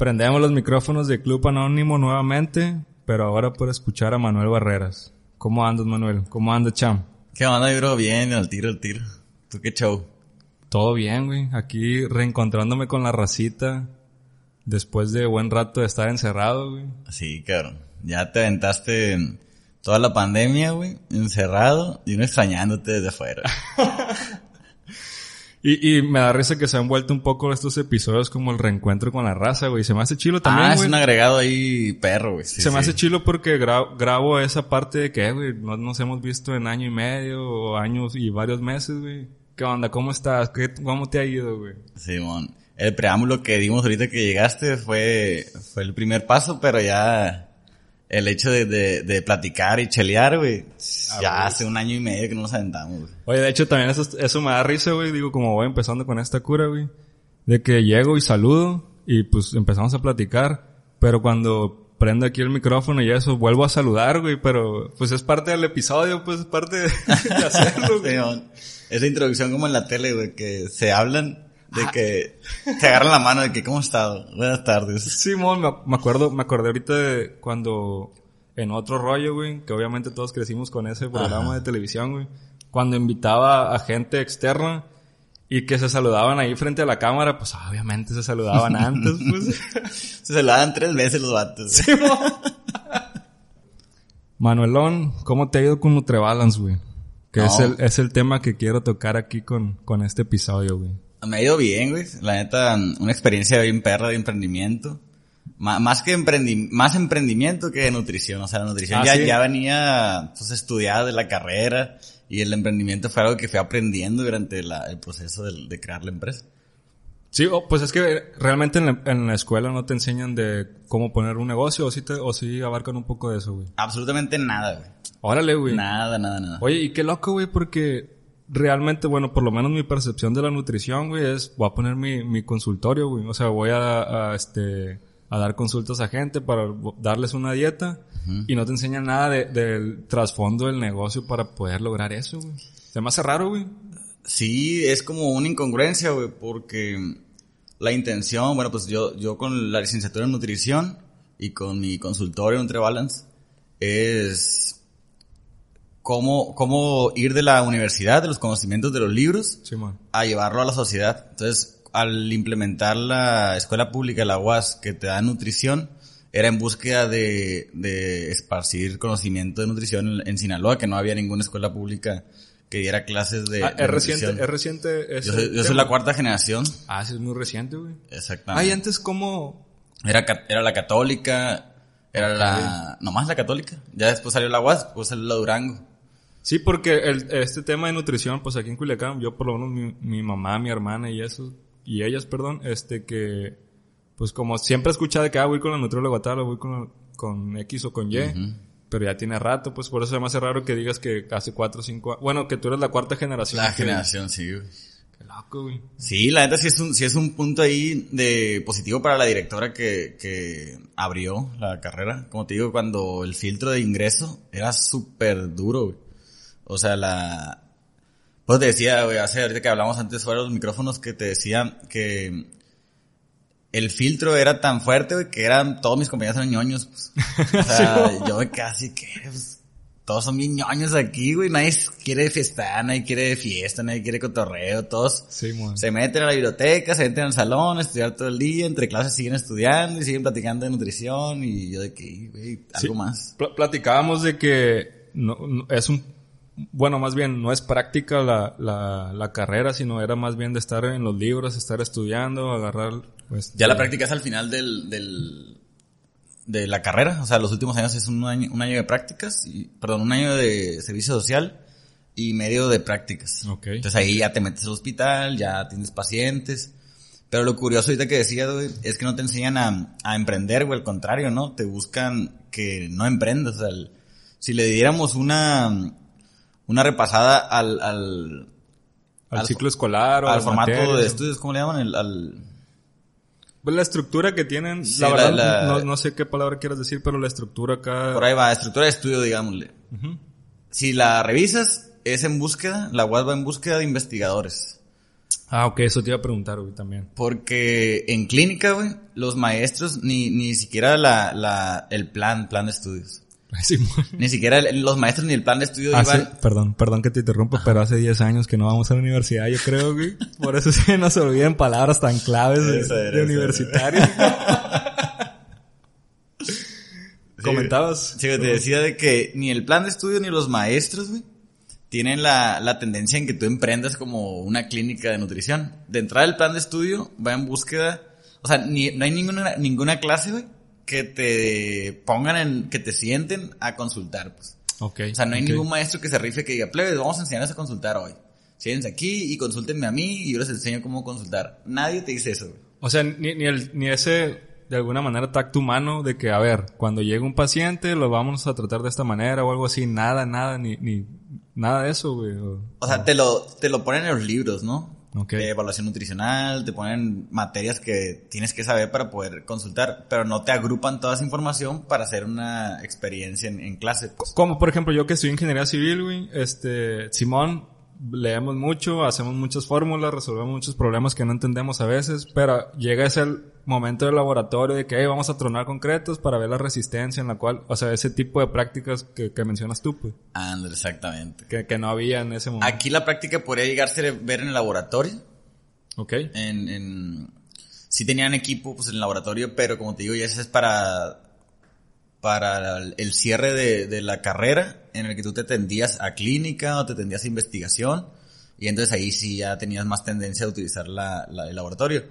Prendemos los micrófonos de Club Anónimo nuevamente, pero ahora por escuchar a Manuel Barreras. ¿Cómo andas, Manuel? ¿Cómo andas, Cham? ¿Qué onda, bro? Bien, al tiro, al tiro. ¿Tú qué show? Todo bien, güey. Aquí reencontrándome con la racita después de buen rato de estar encerrado, güey. Sí, cabrón. Ya te aventaste toda la pandemia, güey, encerrado y uno extrañándote desde afuera. Y, y me da risa que se han vuelto un poco estos episodios como el reencuentro con la raza, güey. Se me hace chilo también, ah, güey. es un agregado ahí perro, güey. Sí, se me sí. hace chilo porque gra- grabo esa parte de que, güey, no nos hemos visto en año y medio o años y varios meses, güey. ¿Qué onda? ¿Cómo estás? ¿Qué, ¿Cómo te ha ido, güey? Simón. El preámbulo que dimos ahorita que llegaste fue, fue el primer paso, pero ya el hecho de, de, de platicar y chelear, güey, Ah, ya güey. hace un año y medio que no nos aventamos, güey. Oye, de hecho también eso, eso me da risa, güey. Digo, como voy empezando con esta cura, güey. De que llego y saludo y pues empezamos a platicar. Pero cuando prendo aquí el micrófono y eso, vuelvo a saludar, güey. Pero pues es parte del episodio, pues es parte de, de hacerlo, güey. Esa introducción como en la tele, güey, que se hablan de que te agarran la mano de que, ¿cómo has estado? Buenas tardes. Simón, me, me acuerdo, me acordé ahorita de cuando en otro rollo, güey, que obviamente todos crecimos con ese programa Ajá. de televisión, güey, cuando invitaba a gente externa y que se saludaban ahí frente a la cámara, pues obviamente se saludaban antes, pues. Se saludaban tres veces los vatos. Simón. Manuelón, ¿cómo te ha ido con Nutrebalance, güey? Que es, el, es el tema que quiero tocar aquí con, con este episodio, güey. Me ha ido bien, güey. La neta, una experiencia bien perra de emprendimiento. Más que emprendi más emprendimiento que de nutrición. O sea, la nutrición Ah, ya, ¿sí? ya venía pues, estudiada de la carrera y el emprendimiento fue algo que fui aprendiendo durante la- el proceso del- de, crear la empresa. Sí, oh, pues es que realmente en la, en la escuela no te enseñan de cómo poner un negocio o sí, te, o sí abarcan un poco de eso, güey. Absolutamente nada, güey. Órale, güey. Nada, nada, nada. Oye, y qué loco, güey, porque realmente, bueno, por lo menos mi percepción de la nutrición, güey, es, voy a poner mi, mi consultorio, güey. O sea, voy a, a, este, a dar consultas a gente para darles una dieta y no te enseñan nada de- del trasfondo del negocio para poder lograr eso, güey. Se me hace raro, güey. Sí, es como una incongruencia, güey, porque la intención, bueno, pues yo, yo con la licenciatura en nutrición y con mi consultorio NutriBalance es cómo, cómo ir de la universidad, de los conocimientos de los libros, Sí, a llevarlo a la sociedad. Entonces, al implementar la escuela pública, la UAS, que te da nutrición, era en búsqueda de, de esparcir conocimiento de nutrición en, en Sinaloa, que no había ninguna escuela pública que diera clases de, Ah, de es reciente, es reciente. ese Yo soy, yo soy tema? la cuarta generación, Ah, sí, es muy reciente, güey. exactamente. Ay, antes cómo... Era, era la católica, era la, nomás la católica. Ya después salió la UAS, después salió la Durango. Sí, porque el, este tema de nutrición, pues aquí en Culiacán, yo por lo menos mi, mi mamá, mi hermana y eso, y ellas, perdón, este que, pues como siempre he escuchado de que, ah, voy con la nutrióloga tal, o voy con, con X o con Y, pero ya tiene rato, pues por eso me hace raro que digas que hace cuatro o cinco años, bueno, que tú eres la cuarta generación. La que- generación, sí, güey. Qué loco, güey. Sí, la neta sí es un, sí es un punto ahí de positivo para la directora que, que abrió la carrera. Como te digo, cuando el filtro de ingreso era súper duro, güey. O sea, la... Pues te decía, güey, hace ahorita que hablamos antes fuera de los micrófonos que te decía que el filtro era tan fuerte, güey, que eran, todos mis compañeros eran ñoños, pues. O sea, yo casi que, pues, todos son bien ñoños aquí, güey, nadie quiere fiesta, nadie quiere fiesta, nadie quiere cotorreo, todos Sí, se meten a la biblioteca, se meten al salón, a estudiar todo el día, entre clases siguen estudiando y siguen platicando de nutrición y yo de que, güey, algo Sí. más. Pl- platicábamos de que no, no- es un, bueno, más bien no es práctica la, la, la carrera, sino era más bien de estar en los libros, estar estudiando, agarrar, pues. Ya la práctica es al final del, del, de la carrera, o sea, los últimos años es un año, un año de prácticas, y, perdón, un año de servicio social y medio de prácticas. Entonces ahí ya te metes al hospital, ya tienes pacientes. Pero lo curioso ahorita que decía, güey, es que no te enseñan a, a emprender, güey, al contrario, ¿no? Te buscan que no emprendas. O sea, el- si le diéramos una, una repasada al, al, al, al ciclo escolar o al formato materias. de estudios, ¿cómo le llaman? El, al, Pues la estructura que tienen, Sí, la verdad, la- No, no sé qué palabra quieras decir, pero la estructura acá. por ahí va, estructura de estudio, digámosle. Si la revisas, es en búsqueda, la web va en búsqueda de investigadores. Ah, ok, eso te iba a preguntar, güey, también. Porque en clínica, güey, los maestros ni, ni siquiera la, la, el plan, plan de estudios. Ni siquiera los maestros ni el plan de estudio iban... Perdón, perdón que te interrumpa, pero hace 10 años que no vamos a la universidad, yo creo, güey. Por eso se nos olvidan palabras tan claves de, universitario. ¿Comentabas? Sí, te decía de que ni el plan de estudio ni los maestros, güey, tienen la, la tendencia en que tú emprendas como una clínica de nutrición. De entrada el plan de estudio va en búsqueda, o sea, ni, no hay ninguna, ninguna clase, güey, que te pongan en, que te sienten a consultar, pues. Okay, o sea, no hay ningún maestro que se rife que diga, plebes, vamos a enseñarles a consultar hoy. Siéntense aquí y consúltenme a mí y yo les enseño cómo consultar. Nadie te dice eso, güey. O sea, ni, ni, el, ni ese, de alguna manera, tacto humano de que, a ver, cuando llega un paciente, lo vamos a tratar de esta manera o algo así. Nada, nada, ni, ni, Nada de eso, güey. O, sea, te lo, te lo ponen en los libros, ¿no? Okay. De evaluación nutricional, te ponen materias que tienes que saber para poder consultar, pero no te agrupan toda esa información para hacer una experiencia en, en clase. Como por ejemplo yo que en ingeniería civil, güey, este, Simón, leemos mucho, hacemos muchas fórmulas, resolvemos muchos problemas que no entendemos a veces, pero llega ese momento del laboratorio de que vamos a tronar concretos para ver la resistencia en la cual, o sea, ese tipo de prácticas que, mencionas tú, pues. André, exactamente. Que, que, no había en ese momento. Aquí la práctica podría llegarse a ver en el laboratorio. Ok. En, en, sí tenían equipo, pues, en el laboratorio, pero como te digo, ya es para para el cierre de, de, la carrera en el que tú te tendías a clínica o te tendías a investigación y entonces ahí sí ya tenías más tendencia a utilizar la, la, el laboratorio.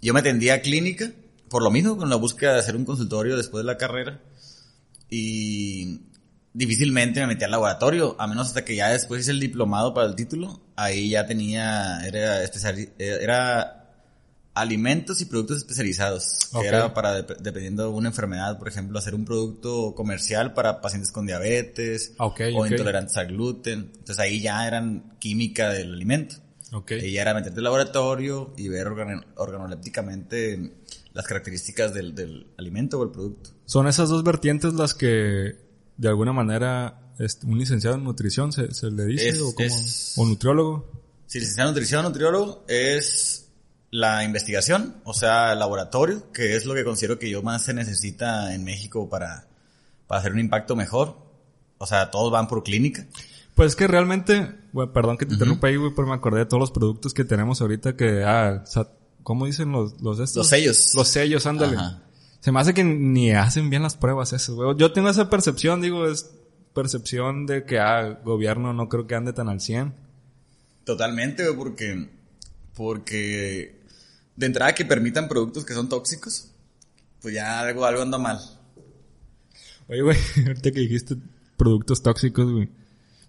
Yo me tendía a clínica por lo mismo con la búsqueda de hacer un consultorio después de la carrera y difícilmente me metí al laboratorio, a menos hasta que ya después hice el diplomado para el título, ahí ya tenía, era especial, era alimentos y productos especializados, que era para, dependiendo de una enfermedad, por ejemplo, hacer un producto comercial para pacientes con diabetes o intolerantes al gluten. Entonces ahí ya eran química del alimento. Okay. Y ya era meterte al laboratorio y ver organolépticamente las características del, del, alimento o el producto. Son esas dos vertientes las que, de alguna manera, un licenciado en nutrición se, se le dice, o, como, o nutriólogo. Sí, licenciado en nutrición nutriólogo es la investigación, o sea, el laboratorio, que es lo que considero que yo más se necesita en México para, para hacer un impacto mejor. O sea, todos van por clínica. Pues es que realmente, bueno, perdón que te interrumpa ahí, güey, pero me acordé de todos los productos que tenemos ahorita que, ah, ¿cómo dicen los, los estos? Los sellos. Los sellos, ándale. Se me hace que ni hacen bien las pruebas eso, güey. Yo tengo esa percepción, digo, es percepción de que, ah, gobierno no creo que ande tan al 100. Totalmente, güey, porque, porque de entrada que permitan productos que son tóxicos, pues ya algo, algo anda mal. Oye, güey, ahorita que dijiste productos tóxicos, güey.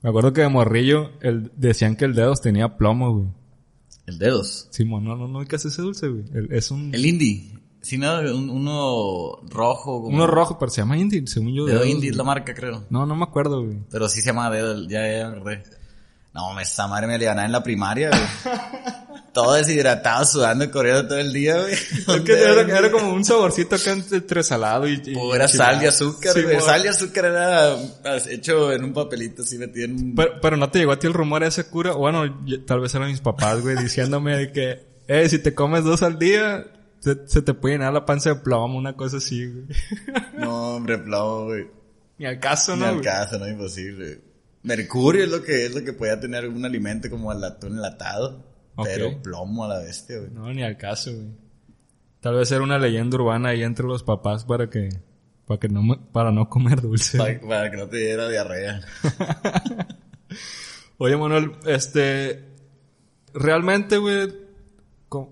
Me acuerdo que de morrillo el, decían que el dedos tenía plomo, güey. ¿El dedos? Sí, no, no, no, ¿qué hace ese dulce, güey? es un... El indie. Sí, no, uno rojo. Como... Uno rojo, pero se llama indie, según yo. Dedo, indie es la marca, creo. No, no me acuerdo, güey. Pero sí se llama dedo, ya, ya me acordé. No, esa madre me le ganaba en la primaria, güey. todo deshidratado, sudando, corriendo todo el día, güey. Es que era, como un saborcito acá entre salado y... y era sal y azúcar, güey. sal y azúcar era hecho en un papelito así metido en un... Pero, pero no te llegó a ti el rumor de ese cura. Bueno, tal vez eran mis papás, güey, diciéndome que, eh, si te comes dos al día, se, te puede llenar la panza de plomo, una cosa así, güey. No, hombre, plomo, güey. Ni al caso, ¿no? Ni al caso, no, imposible. Mercurio es lo que es lo que puede tener un alimento como el atún enlatado. Pero plomo a la bestia, güey. No, ni al caso, güey. Tal vez era una leyenda urbana ahí entre los papás para que, para que no, para no comer dulce. Para, que no te diera diarrea. Oye, Manuel, este, realmente, güey,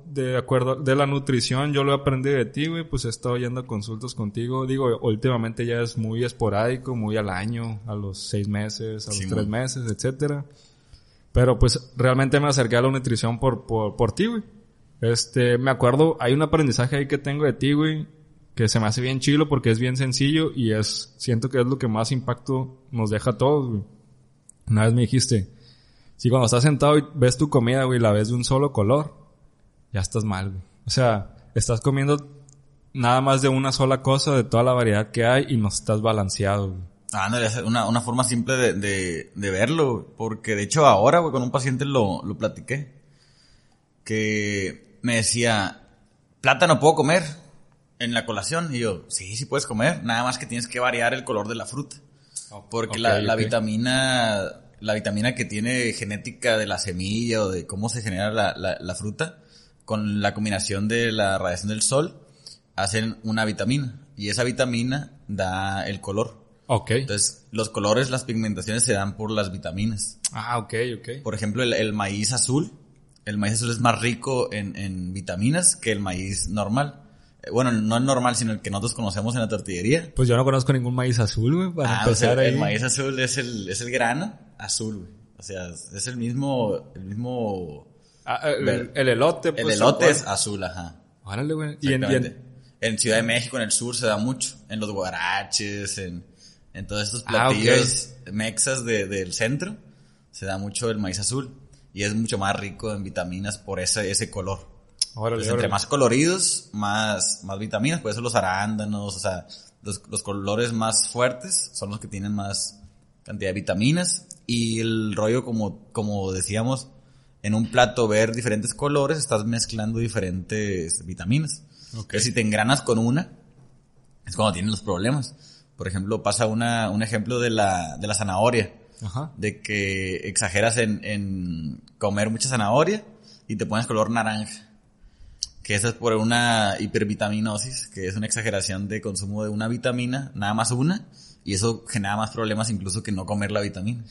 de acuerdo, de la nutrición, yo lo aprendí de ti, güey, pues he estado yendo a consultas contigo. Digo, últimamente ya es muy esporádico, muy al año, a los seis meses, a los tres meses, etcétera. Pero pues realmente me acerqué a la nutrición por, por, por ti, güey. Este, me acuerdo, hay un aprendizaje ahí que tengo de ti, güey, que se me hace bien chilo porque es bien sencillo y es, siento que es lo que más impacto nos deja a todos, güey. Una vez me dijiste, si cuando estás sentado y ves tu comida, güey, la ves de un solo color, ya estás mal, güey. O sea, estás comiendo nada más de una sola cosa de toda la variedad que hay y no estás balanceado, güey. Ah, no, una, una forma simple de, de, de verlo, porque de hecho ahora, güey, con un paciente lo, lo platiqué. que me decía, plátano puedo comer en la colación. Y yo, sí, sí puedes comer, nada más que tienes que variar el color de la fruta. Porque la, Ok, la ok. vitamina, la vitamina que tiene genética de la semilla o de cómo se genera la, la, la fruta, con la combinación de la radiación del sol, hacen una vitamina. Y esa vitamina da el color. Ok. Entonces, los colores, las pigmentaciones se dan por las vitaminas. Ah, ok, ok. Por ejemplo, el, el maíz azul. El maíz azul es más rico en, en vitaminas que el maíz normal. Eh, Bueno, no el normal, sino el que nosotros conocemos en la tortillería. Pues yo no conozco ningún maíz azul, güey, para Ah, el, empezar el ahí. maíz azul es el, es el grano azul, güey. O sea, es el mismo, el mismo, Ah, el, Ver- el elote, el pues. elote tal es azul, ajá. Órale, güey. Y en, y en- En Ciudad de México, en el sur, se da mucho. En los guaraches, en, en todos estos Ah, ok. platillos mexas de- del centro, se da mucho el maíz azul. Y es mucho más rico en vitaminas por ese, ese color. Órale, Pues entre más coloridos, más, más vitaminas. Por eso los arándanos, o sea, los, los colores más fuertes son los que tienen más cantidad de vitaminas. Y el rollo, como, como decíamos, en un plato ver diferentes colores, estás mezclando diferentes vitaminas. Ok. Que si te engranas con una, es cuando tienes los problemas. Por ejemplo, pasa una, un ejemplo de la, de la zanahoria Ajá. de que exageras en, en comer mucha zanahoria y te pones color naranja. Que eso es por una hipervitaminosis, que es una exageración de consumo de una vitamina, nada más una, y eso genera más problemas incluso que no comer la vitamina.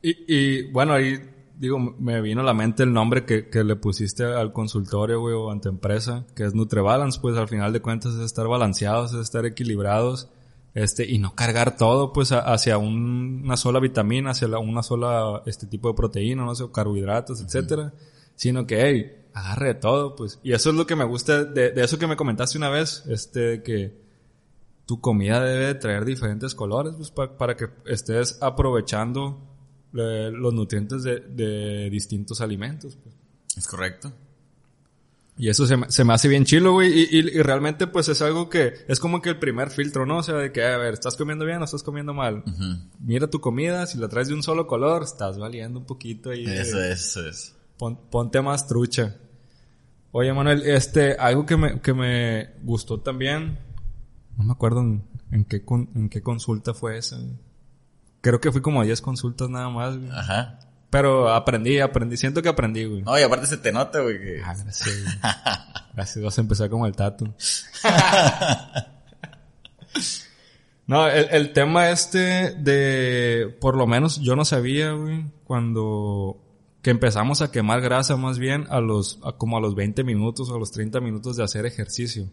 Y, y bueno, ahí digo, me vino a la mente el nombre que, que le pusiste al consultorio, güey, o a tu empresa, que es Nutrebalance, pues al final de cuentas es estar balanceados, es estar equilibrados, este, y no cargar todo, pues, a- hacia un- una sola vitamina, hacia la- una sola, este tipo de proteína, no sé, carbohidratos, etcétera, sino que, hey, agarre de todo, pues. Y eso es lo que me gusta de, de eso que me comentaste una vez, este, que, tu comida debe de traer diferentes colores pues, pa- para que estés aprovechando eh, los nutrientes de, de distintos alimentos. pues. ¿Es correcto? Y eso se me, se me hace bien chilo, güey. Y, y, y realmente, pues es algo que es como que el primer filtro, ¿no? O sea, de que, a ver, ¿estás comiendo bien o estás comiendo mal? Mira tu comida, si la traes de un solo color, estás valiendo un poquito ahí. Eso es, eso es. Pon- ponte más trucha. Oye, Manuel, este, algo que me, que me gustó también, no me acuerdo en, en qué, con- en qué consulta fue esa. Creo que fui como a 10 consultas nada más, güey. Ajá. Pero aprendí, aprendí, siento que aprendí, güey. No, y aparte se te nota, güey, que... Ah, gracias, güey. Gracias, vas a empezar como el tatu. No, el, el tema este de, por lo menos yo no sabía, güey, cuando que empezamos a quemar grasa más bien a los, a como a los 20 minutos o a los 30 minutos de hacer ejercicio.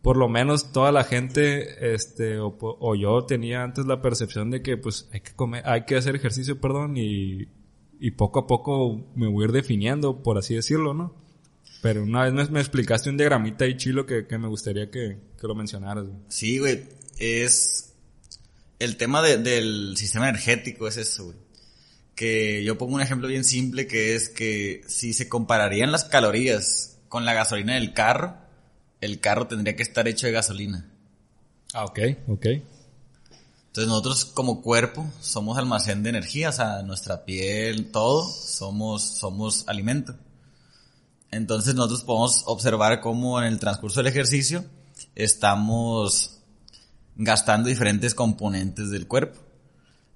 Por lo menos toda la gente, este, o, o yo tenía antes la percepción de que pues hay que comer, hay que hacer ejercicio, perdón, y, y poco a poco me voy a ir definiendo, por así decirlo, ¿no? Pero una vez me, me explicaste un diagramita ahí chilo que, que me gustaría que, que lo mencionaras, güey. Sí, güey, es... El tema de- del sistema energético es eso, güey. Que yo pongo un ejemplo bien simple que es que si se compararían las calorías con la gasolina del carro, el carro tendría que estar hecho de gasolina. Ah, ok, ok. Entonces nosotros como cuerpo somos almacén de energía, o sea, nuestra piel, todo, somos, somos alimento. Entonces nosotros podemos observar cómo en el transcurso del ejercicio estamos gastando diferentes componentes del cuerpo.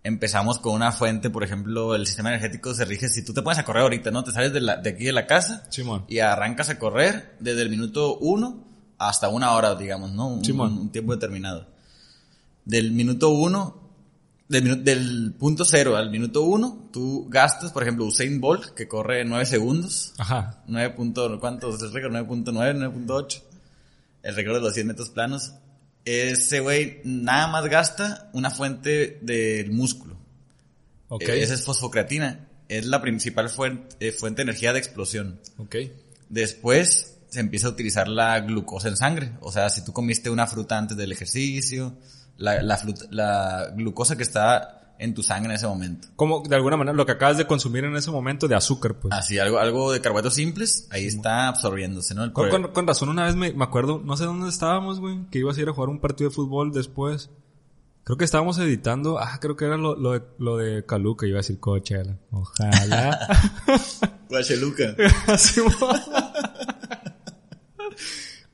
Empezamos con una fuente, por ejemplo, el sistema energético se rige, si tú te pones a correr ahorita, ¿no? Te sales de, la- de aquí de la casa Simón. y arrancas a correr desde el minuto uno hasta una hora, digamos, ¿no? Un, Simón. un tiempo determinado. Del minuto uno, del, del punto cero al minuto uno, tú gastas, por ejemplo, Usain Bolt, que corre 9 segundos, Ajá. 9 punto, ¿cuánto es el récord? 9.9, 9.8. El récord de los 100 metros planos. Ese güey nada más gasta una fuente del músculo. Ok. Eh, Esa es fosfocreatina. Es la principal fuente, eh, fuente de energía de explosión. Ok. Después se empieza a utilizar la glucosa en sangre. O sea, si tú comiste una fruta antes del ejercicio, la, la, la glucosa que está en tu sangre en ese momento. Como de alguna manera lo que acabas de consumir en ese momento de azúcar, pues. Así, algo, algo de carbohidratos simples, ahí está absorbiéndose, ¿no? El Con, con- con razón, una vez me, me acuerdo, no sé dónde estábamos, güey, que ibas a ir a jugar un partido de fútbol después. Creo que estábamos editando, ah, creo que era lo, lo de, lo de Caluca, iba a decir Coachella. Ojalá. Guacheluca.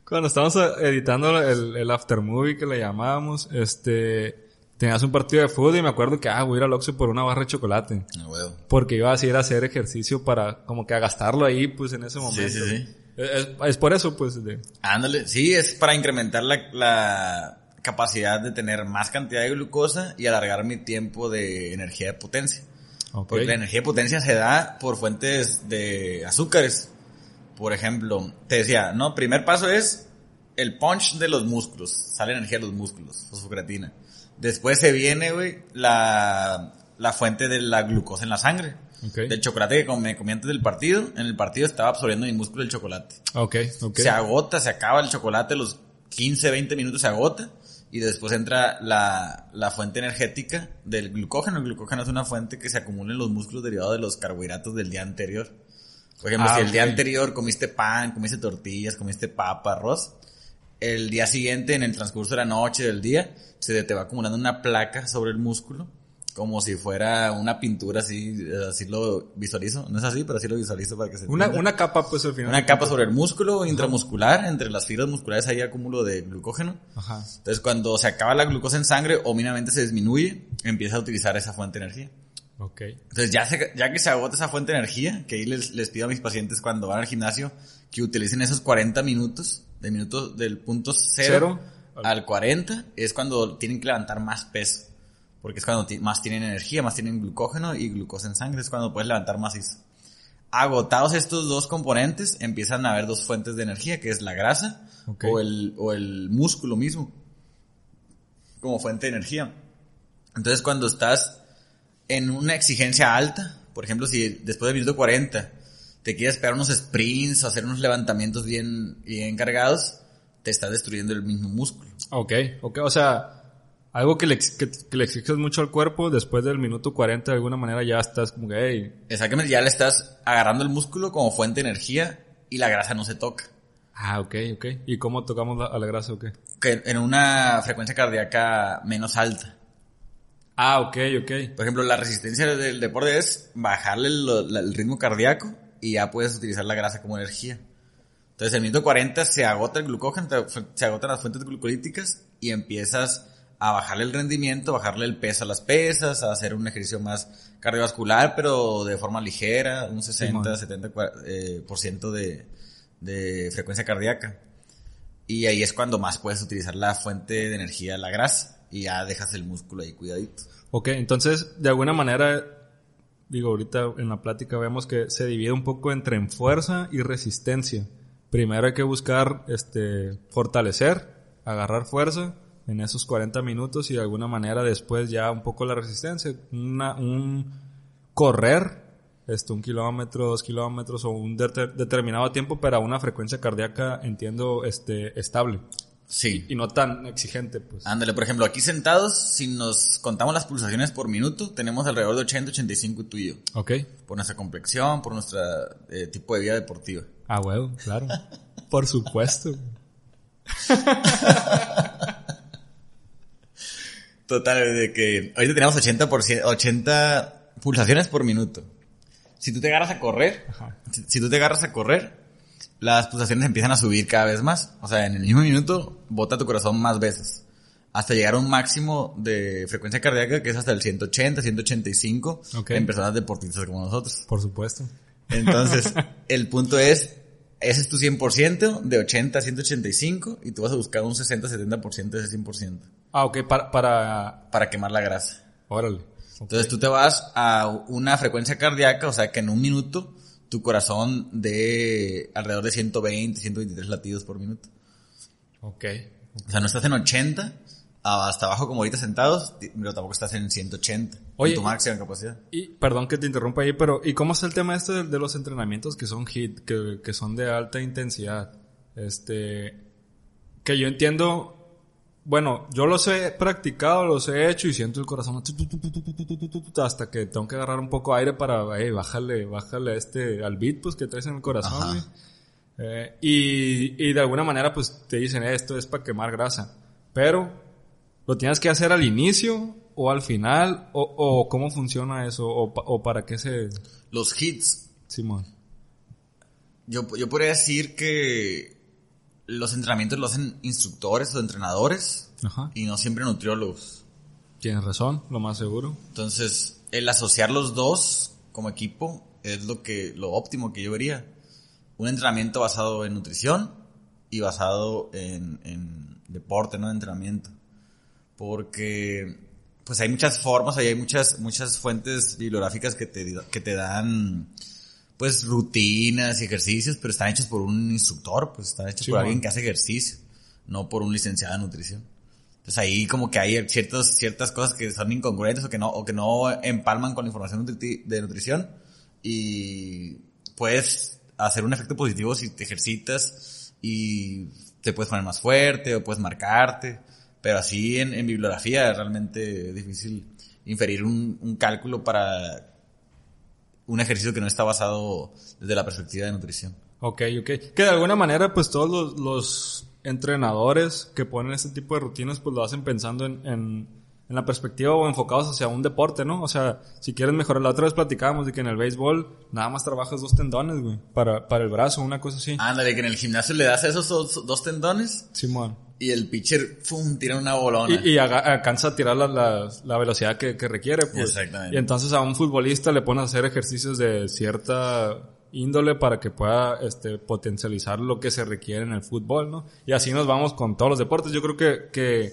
Cuando estábamos editando el, el aftermovie que le llamábamos, este, tenías un partido de fútbol y me acuerdo que, ah, voy a ir al Oxxo por una barra de chocolate. Ah. Porque iba a ir a hacer ejercicio para, como que a gastarlo ahí, pues, en ese momento. Sí, sí, sí. Es, es por eso, pues, de... Ándale, sí, es para incrementar la, la capacidad de tener más cantidad de glucosa y alargar mi tiempo de energía de potencia. Porque la energía de potencia se da por fuentes de azúcares. Por ejemplo, te decía, no, primer paso es el punch de los músculos. Sale energía de los músculos, fosfocreatina. Después se viene, güey, la, la fuente de la glucosa en la sangre. Ok. Del chocolate que me comí antes del partido. En el partido estaba absorbiendo mi músculo el chocolate. Ok, ok. Se agota, se acaba el chocolate, los 15, 20 minutos se agota. Y después entra la, la fuente energética del glucógeno. El glucógeno es una fuente que se acumula en los músculos derivados de los carbohidratos del día anterior. Por ejemplo, Ah, si el día anterior comiste pan, comiste tortillas, comiste papa, arroz, el día siguiente, en el transcurso de la noche, del día, se te va acumulando una placa sobre el músculo, como si fuera una pintura así, eh, así lo visualizo. No es así, pero así lo visualizo para que se Una, entienda. una capa, pues, al final. Una capa sobre el músculo intramuscular, entre las fibras musculares hay acúmulo de glucógeno. Ajá. Entonces cuando se acaba la glucosa en sangre o mínimamente se disminuye, empieza a utilizar esa fuente de energía. Ok. Entonces ya, se- ya que se agota esa fuente de energía, que ahí les, les pido a mis pacientes cuando van al gimnasio que utilicen esos 40 minutos, de minutos del punto cero, Cero. al 40, es cuando tienen que levantar más peso. Porque es cuando más tienen energía, más tienen glucógeno y glucosa en sangre, es cuando puedes levantar más eso. Agotados estos dos componentes, empiezan a haber dos fuentes de energía, que es la grasa Ok. o, el, o el músculo mismo, como fuente de energía. Entonces cuando estás en una exigencia alta, por ejemplo, si después del minuto 40 te quieres pegar unos sprints o hacer unos levantamientos bien, bien cargados, te estás destruyendo el mismo músculo. Ok, ok. O sea, algo que le, que, que le exiges mucho al cuerpo, después del minuto 40 de alguna manera ya estás como que, hey, Exactamente, ya le estás agarrando el músculo como fuente de energía y la grasa no se toca. ah, ok, ok. ¿Y cómo tocamos la- a la grasa o qué? Que en una frecuencia cardíaca menos alta. Ah, ok, ok. Por ejemplo, la resistencia del deporte es bajarle el ritmo cardíaco y ya puedes utilizar la grasa como energía. Entonces, en el minuto 40 se agota el glucógeno, se agotan las fuentes glucolíticas y empiezas a bajarle el rendimiento, bajarle el peso a las pesas, a hacer un ejercicio más cardiovascular, pero de forma ligera, un 60, Simón. 70 cua- eh, por ciento de, de frecuencia cardíaca. Y ahí es cuando más puedes utilizar la fuente de energía, la grasa, y ya dejas el músculo ahí cuidadito. Ok, entonces, de alguna manera, digo, ahorita en la plática vemos que se divide un poco entre en fuerza y resistencia. Primero hay que buscar, este, fortalecer, agarrar fuerza en esos 40 minutos y de alguna manera después ya un poco la resistencia. Una, un correr, este, un kilómetro, dos kilómetros o un deter- determinado tiempo, pero a una frecuencia cardíaca, entiendo, este, estable. Sí. Y no tan exigente, pues. Ándale, por ejemplo, aquí sentados, si nos contamos las pulsaciones por minuto, tenemos alrededor de 80, 85 tú y yo. Ok. Por nuestra complexión, por nuestro tipo de vida deportiva. Ah, huevo, claro. Por supuesto. Total, de que ahorita tenemos 80, 80 pulsaciones por minuto. Si tú te agarras a correr, si, si tú te agarras a correr, las pulsaciones empiezan a subir cada vez más. O sea, en el mismo minuto bota tu corazón más veces. Hasta llegar a un máximo de frecuencia cardíaca que es hasta el 180, 185 Ok. en personas deportistas como nosotros. Por supuesto. Entonces, el punto es, ese es tu 100% de 80 a 185 y tú vas a buscar un 60-70% de ese 100% Ah, ok, para, para, para quemar la grasa. órale. Entonces tú te vas a una frecuencia cardíaca, o sea que en un minuto tu corazón de alrededor de 120, 123 latidos por minuto. Ok. O sea, no estás en 80 a- hasta abajo como ahorita sentados, pero tampoco estás en 180, Oye, en tu máxima capacidad. Y, perdón que te interrumpa ahí, pero ¿y cómo es el tema este de, de los entrenamientos que son HIT, que, que son de alta intensidad? Este, que yo entiendo, bueno, yo los he practicado, los he hecho y siento el corazón hasta que tengo que agarrar un poco de aire para, hey, bájale, este, al beat pues que traes en el corazón. Y, y, de alguna manera pues te dicen, esto es para quemar grasa. Pero, ¿lo tienes que hacer al inicio o al final? ¿O, o cómo funciona eso? O, ¿O, para qué se...? Los hits. Simón. Yo, yo podría decir que los entrenamientos los hacen instructores o entrenadores Ajá. y no siempre nutriólogos. Tienes razón, lo más seguro. Entonces, el asociar los dos como equipo es lo que, lo óptimo que yo vería. Un entrenamiento basado en nutrición y basado en, en deporte, no en entrenamiento. Porque, pues hay muchas formas, hay muchas, muchas fuentes bibliográficas que te, que te dan, pues rutinas y ejercicios, pero están hechos por un instructor, pues están hechos Sí, por man. alguien que hace ejercicio, no por un licenciado en nutrición. Entonces ahí como que hay ciertos, ciertas cosas que son incongruentes o que no, o que no empalman con la información de nutrición y puedes hacer un efecto positivo si te ejercitas y te puedes poner más fuerte o puedes marcarte, pero así en, en bibliografía es realmente difícil inferir un, un cálculo para un ejercicio que no está basado desde la perspectiva de nutrición. Ok, ok. Que de alguna manera, pues todos los, los entrenadores que ponen este tipo de rutinas, pues lo hacen pensando en, en, en la perspectiva o enfocados hacia un deporte, ¿no? O sea, si quieres mejorar, la otra vez platicábamos de que en el béisbol nada más trabajas dos tendones, güey, para, para el brazo, una cosa así. Ándale, que en el gimnasio le das esos dos, dos tendones Simón. Y el pitcher, ¡fum!, tira una bolona. Y, alcanza a tirar la, la, la velocidad que, que requiere, pues. Exactamente. Y entonces a un futbolista le pones a hacer ejercicios de cierta índole para que pueda este, potencializar lo que se requiere en el fútbol, ¿no? Y así nos vamos con todos los deportes. Yo creo que, que,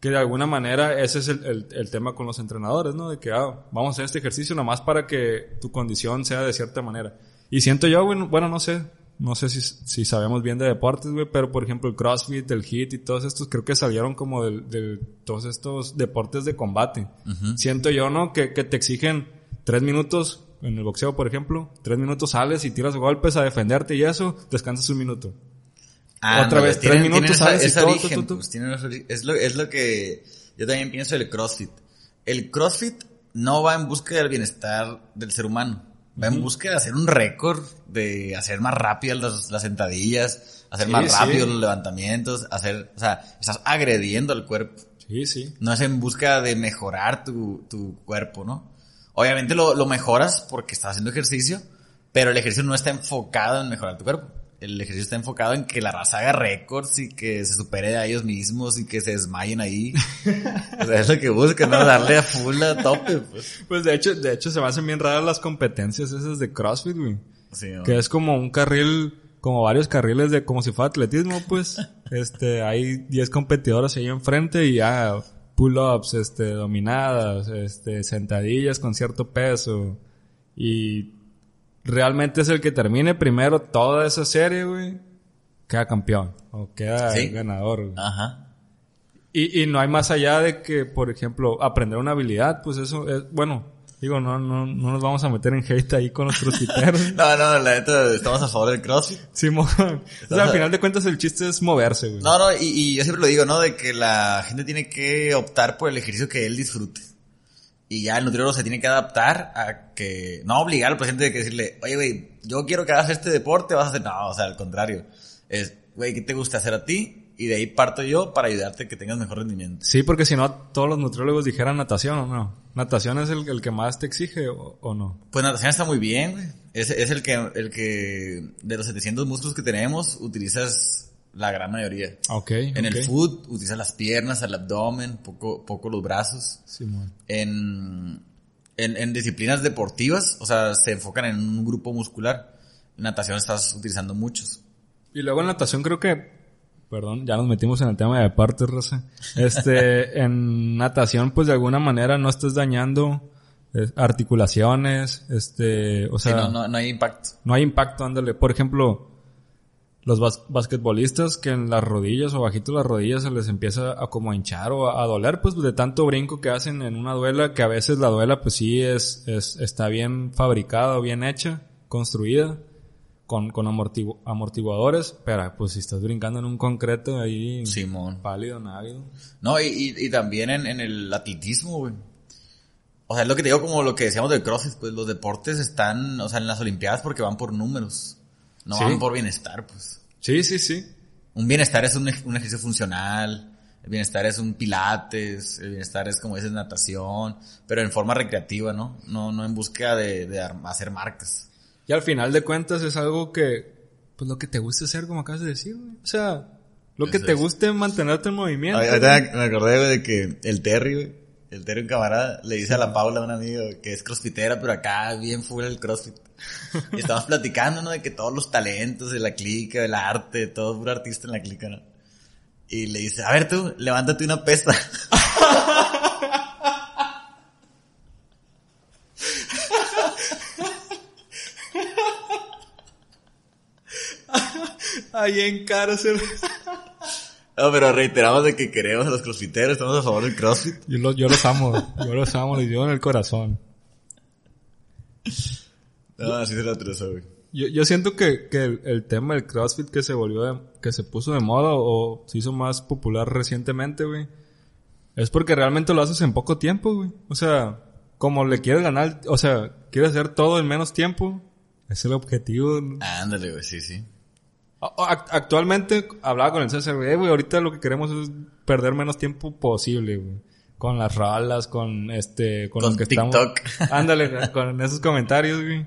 que de alguna manera ese es el, el, el tema con los entrenadores, ¿no? De que, ah, vamos a hacer este ejercicio nomás para que tu condición sea de cierta manera. Y siento yo, bueno, bueno no sé, no sé si, si sabemos bien de deportes, güey, pero por ejemplo el CrossFit, el HIIT y todos estos creo que salieron como de, de todos estos deportes de combate. Siento yo, ¿no? Que, que te exigen tres minutos en el boxeo, por ejemplo, tres minutos sales y tiras golpes a defenderte y eso, descansas un minuto. Ándale, Otra vez, tres minutos, esa, ¿sabes? Y todo, origen, pues, es, lo, es lo que yo también pienso del CrossFit. El CrossFit no va en busca del bienestar del ser humano. Va en busca de hacer un récord, de hacer más rápidas las, las sentadillas, hacer Sí, más sí. rápido los levantamientos, hacer, o sea, estás agrediendo al cuerpo. Sí, sí. No es en busca de mejorar tu, tu cuerpo, ¿no? Obviamente lo, lo mejoras porque estás haciendo ejercicio, pero el ejercicio no está enfocado en mejorar tu cuerpo. El ejercicio está enfocado en que la raza haga récords y que se supere a ellos mismos y que se desmayen ahí. o sea, es lo que buscan, ¿no? Darle a full a tope, pues. Pues de hecho, de hecho se me hacen bien raras las competencias esas de CrossFit, güey. Sí, ¿no? Que es como un carril, como varios carriles de como si fuera atletismo, pues. Este, hay 10 competidores ahí enfrente y ya pull-ups, este, dominadas, este, sentadillas con cierto peso. Y realmente es el que termine primero toda esa serie, güey. Queda campeón. O queda Sí. ganador, güey. Ajá. Y, y no hay más allá de que, por ejemplo, aprender una habilidad, pues eso es, bueno, digo, no, no, no nos vamos a meter en hate ahí con los crossfiteros. No, no, la neta, estamos a favor del CrossFit. Simón. O sea, al final de cuentas el chiste es moverse, güey. No, no, y, y yo siempre lo digo, ¿no? De que la gente tiene que optar por el ejercicio que él disfrute. Y ya el nutriólogo se tiene que adaptar a que, no obligar al paciente de que decirle, oye, güey, yo quiero que hagas este deporte, vas a hacer, no, o sea, al contrario. Es, güey, ¿qué te gusta hacer a ti? Y de ahí parto yo para ayudarte a que tengas mejor rendimiento. Sí, porque si no, todos los nutriólogos dijeran natación o no. Natación es el, el que más te exige o, o no. Pues natación está muy bien, güey. Es, es el que, el que, de los 700 músculos que tenemos, utilizas la gran mayoría. Ok. En ok. el foot, utilizas las piernas, el abdomen, poco, poco los brazos. Simón. en, en, en disciplinas deportivas, o sea, se enfocan en un grupo muscular. En natación estás utilizando muchos. Y luego en natación creo que, perdón, ya nos metimos en el tema de deportes, Rosa. Este, en natación pues de alguna manera no estés dañando eh, articulaciones, este, o Sí, sea, no, no, no hay impacto. no hay impacto, ándale. Por ejemplo, los bas- basquetbolistas que en las rodillas o bajito de las rodillas se les empieza a como hinchar o a, a doler, pues de tanto brinco que hacen en una duela, que a veces la duela pues sí es, es está bien fabricada, bien hecha, construida, con, con amortigu- amortiguadores, pero pues si estás brincando en un concreto ahí Simón. pálido, návido. No, y, y, y también en, en el atletismo, güey. O sea, es lo que te digo como lo que decíamos del CrossFit, pues los deportes están, o sea, en las Olimpiadas porque van por números. No Sí. van por bienestar, pues. Sí, sí, sí. Un bienestar es un, un ejercicio funcional, el bienestar es un pilates, el bienestar es como dices natación, pero en forma recreativa, ¿no? No, no en búsqueda de, de hacer marcas. Y al final de cuentas es algo que, pues lo que te guste hacer, como acabas de decir, güey. O sea, lo que Eso te es. guste mantenerte en movimiento. Ay, Ahorita me acordé, güey, de que el Terry, güey, el Terry, un camarada, le dice a la Paula, un amigo, que es crossfitera, pero acá bien full el crossfit. Y estábamos platicando, ¿no? De que todos los talentos de la clica, el arte, todo puro artista en la clica, ¿no? Y le dice, a ver tú, levántate una pesta. Ahí en cárcel. No, pero reiteramos de que queremos a los crossfiteros, estamos a favor del crossfit. Yo, los- yo los amo, yo los amo, les llevo en el corazón. No, así se lo atrezo, güey. Yo, yo siento que, que el, el tema del CrossFit que se volvió, de- que se puso de moda o se hizo más popular recientemente, güey, es porque realmente lo haces en poco tiempo, güey. O sea, como le quieres ganar, o sea, quieres hacer todo en menos tiempo, es el objetivo. ¿no? Ándale, güey, sí, sí. Actualmente hablaba con el César, güey, "Eh, güey, ahorita lo que queremos es perder menos tiempo posible, güey. Con las rolas, con este, con, Con lo que TikTok. estamos. Ándale, con esos comentarios, güey.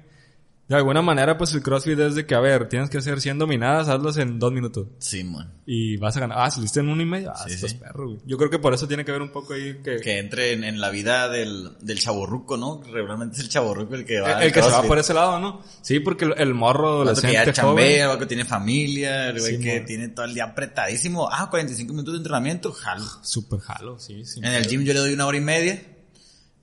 De alguna manera, pues el CrossFit es de que, a ver, tienes que hacer 100 dominadas, hazlas en dos minutos. Sí, man. Y vas a ganar. Ah, saliste en uno y medio. Ah, Sí, estás sí. perro, güey. Yo creo que por eso tiene que ver un poco ahí que... Que entre en, en la vida del, del chaborruco, ¿no? Regularmente es el chaborruco el que va el, el que se va por ese lado, ¿no? Sí, porque el, el morro vato que ya adolescente chambea, joven... que tiene familia, el güey Sí, que tiene todo el día apretadísimo. Ah, 45 minutos de entrenamiento, jalo. Super jalo, sí, sí. En el gym yo le doy una hora y media.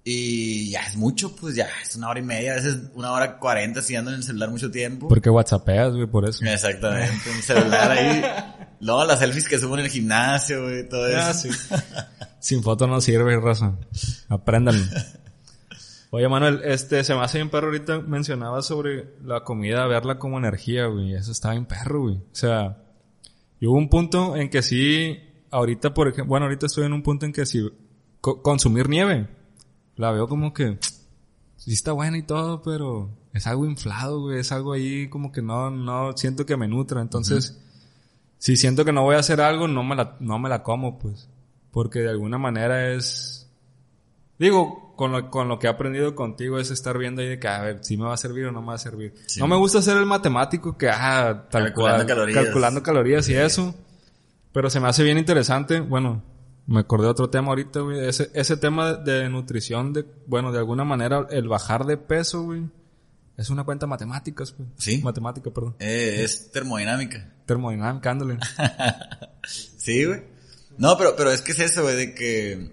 Y ya es mucho, pues ya es una hora y media, a veces una hora cuarenta si ando en el celular mucho tiempo. Porque whatsappeas, güey, por eso. Exactamente, un celular ahí. Luego las selfies que subo en el gimnasio, güey, todo eso. Ah, sí. Sin foto no sirve, raza. Apréndanlo. Oye, Manuel, este, se me hace bien perro ahorita mencionaba sobre la comida, verla como energía, güey. Eso está bien perro, güey. O sea, y hubo un punto en que sí, ahorita, por ejemplo, bueno, ahorita estoy en un punto en que sí, co- consumir nieve, la veo como que, sí está buena y todo, pero es algo inflado, güey. Es algo ahí como que no, no siento que me nutra. Entonces, si siento que no voy a hacer algo, no me la, no me la como, pues. Porque de alguna manera es, digo, con lo, con lo que he aprendido contigo es estar viendo ahí de que, a ver, si me va a servir o no me va a servir. Sí. no me gusta ser el matemático que, ah, tal Calculando cual, calorías. calculando calorías y eso. Pero se me hace bien interesante, bueno, me acordé de otro tema ahorita, güey, ese, ese tema de nutrición, de, bueno, de alguna manera, el bajar de peso, güey, es una cuenta matemáticas, güey. Sí. Matemática, perdón. Eh, es termodinámica. Termodinámica, ándale. Sí, güey. No, pero, pero es que es eso, güey, de que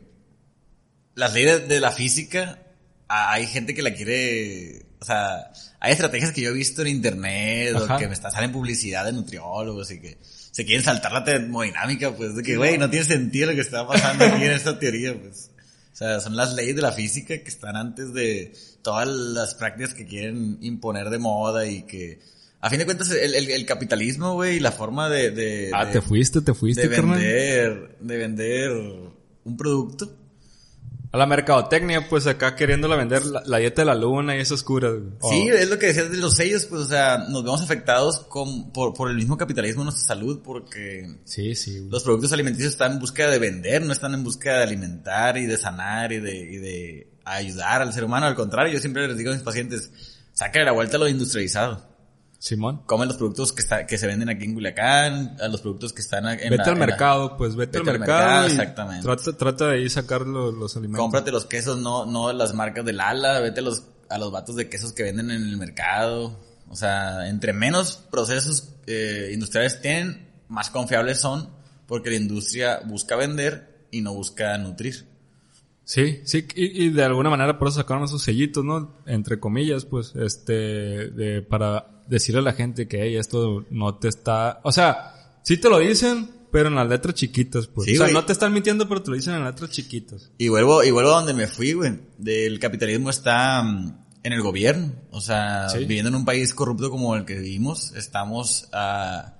las leyes de la física, hay gente que la quiere, o sea, hay estrategias que yo he visto en internet Ajá. o que me está, salen publicidad de nutriólogos y que se quieren saltar la termodinámica, pues, de que, güey, no tiene sentido lo que está pasando aquí en esta teoría, pues. O sea, son las leyes de la física que están antes de todas las prácticas que quieren imponer de moda y que, a fin de cuentas, el, el- el capitalismo, güey, y la forma de... de- Ah, de- te fuiste, te fuiste, de carnal. vender, de vender un producto. A la mercadotecnia, pues acá queriéndola vender la, la dieta de la luna y esas curas. Oh, Sí, es lo que decías de los sellos, pues, o sea, nos vemos afectados con, por, por el mismo capitalismo en nuestra salud, porque sí, sí. güey. los productos alimenticios están en búsqueda de vender, no están en búsqueda de alimentar y de sanar y de, y de ayudar al ser humano. Al contrario, yo siempre les digo a mis pacientes, sácale la vuelta a lo industrializado. Simón. Comen los productos que, está, que se venden aquí en Culiacán, a los productos que están en Vete la- al en la- mercado, pues vete, Vete al mercado. exactamente. Trata, trata de ahí sacar los, los alimentos. Cómprate los quesos, no, no las marcas del ala, vete a los, a los vatos de quesos que venden en el mercado. O sea, entre menos procesos eh, industriales tienen, más confiables son, porque la industria busca vender y no busca nutrir. Sí, sí, y, y de alguna manera por eso sacaron esos sellitos, ¿no? Entre comillas, pues, este, de, para decirle a la gente que, hey, esto no te está, o sea, sí te lo dicen, pero en las letras chiquitas, pues. Sí, o sea, güey. no te están mintiendo, pero te lo dicen en letras chiquitas. Y vuelvo, y vuelvo a donde me fui, güey. Del capitalismo está mm, en el gobierno. O sea, Sí. viviendo en un país corrupto como el que vivimos, estamos a,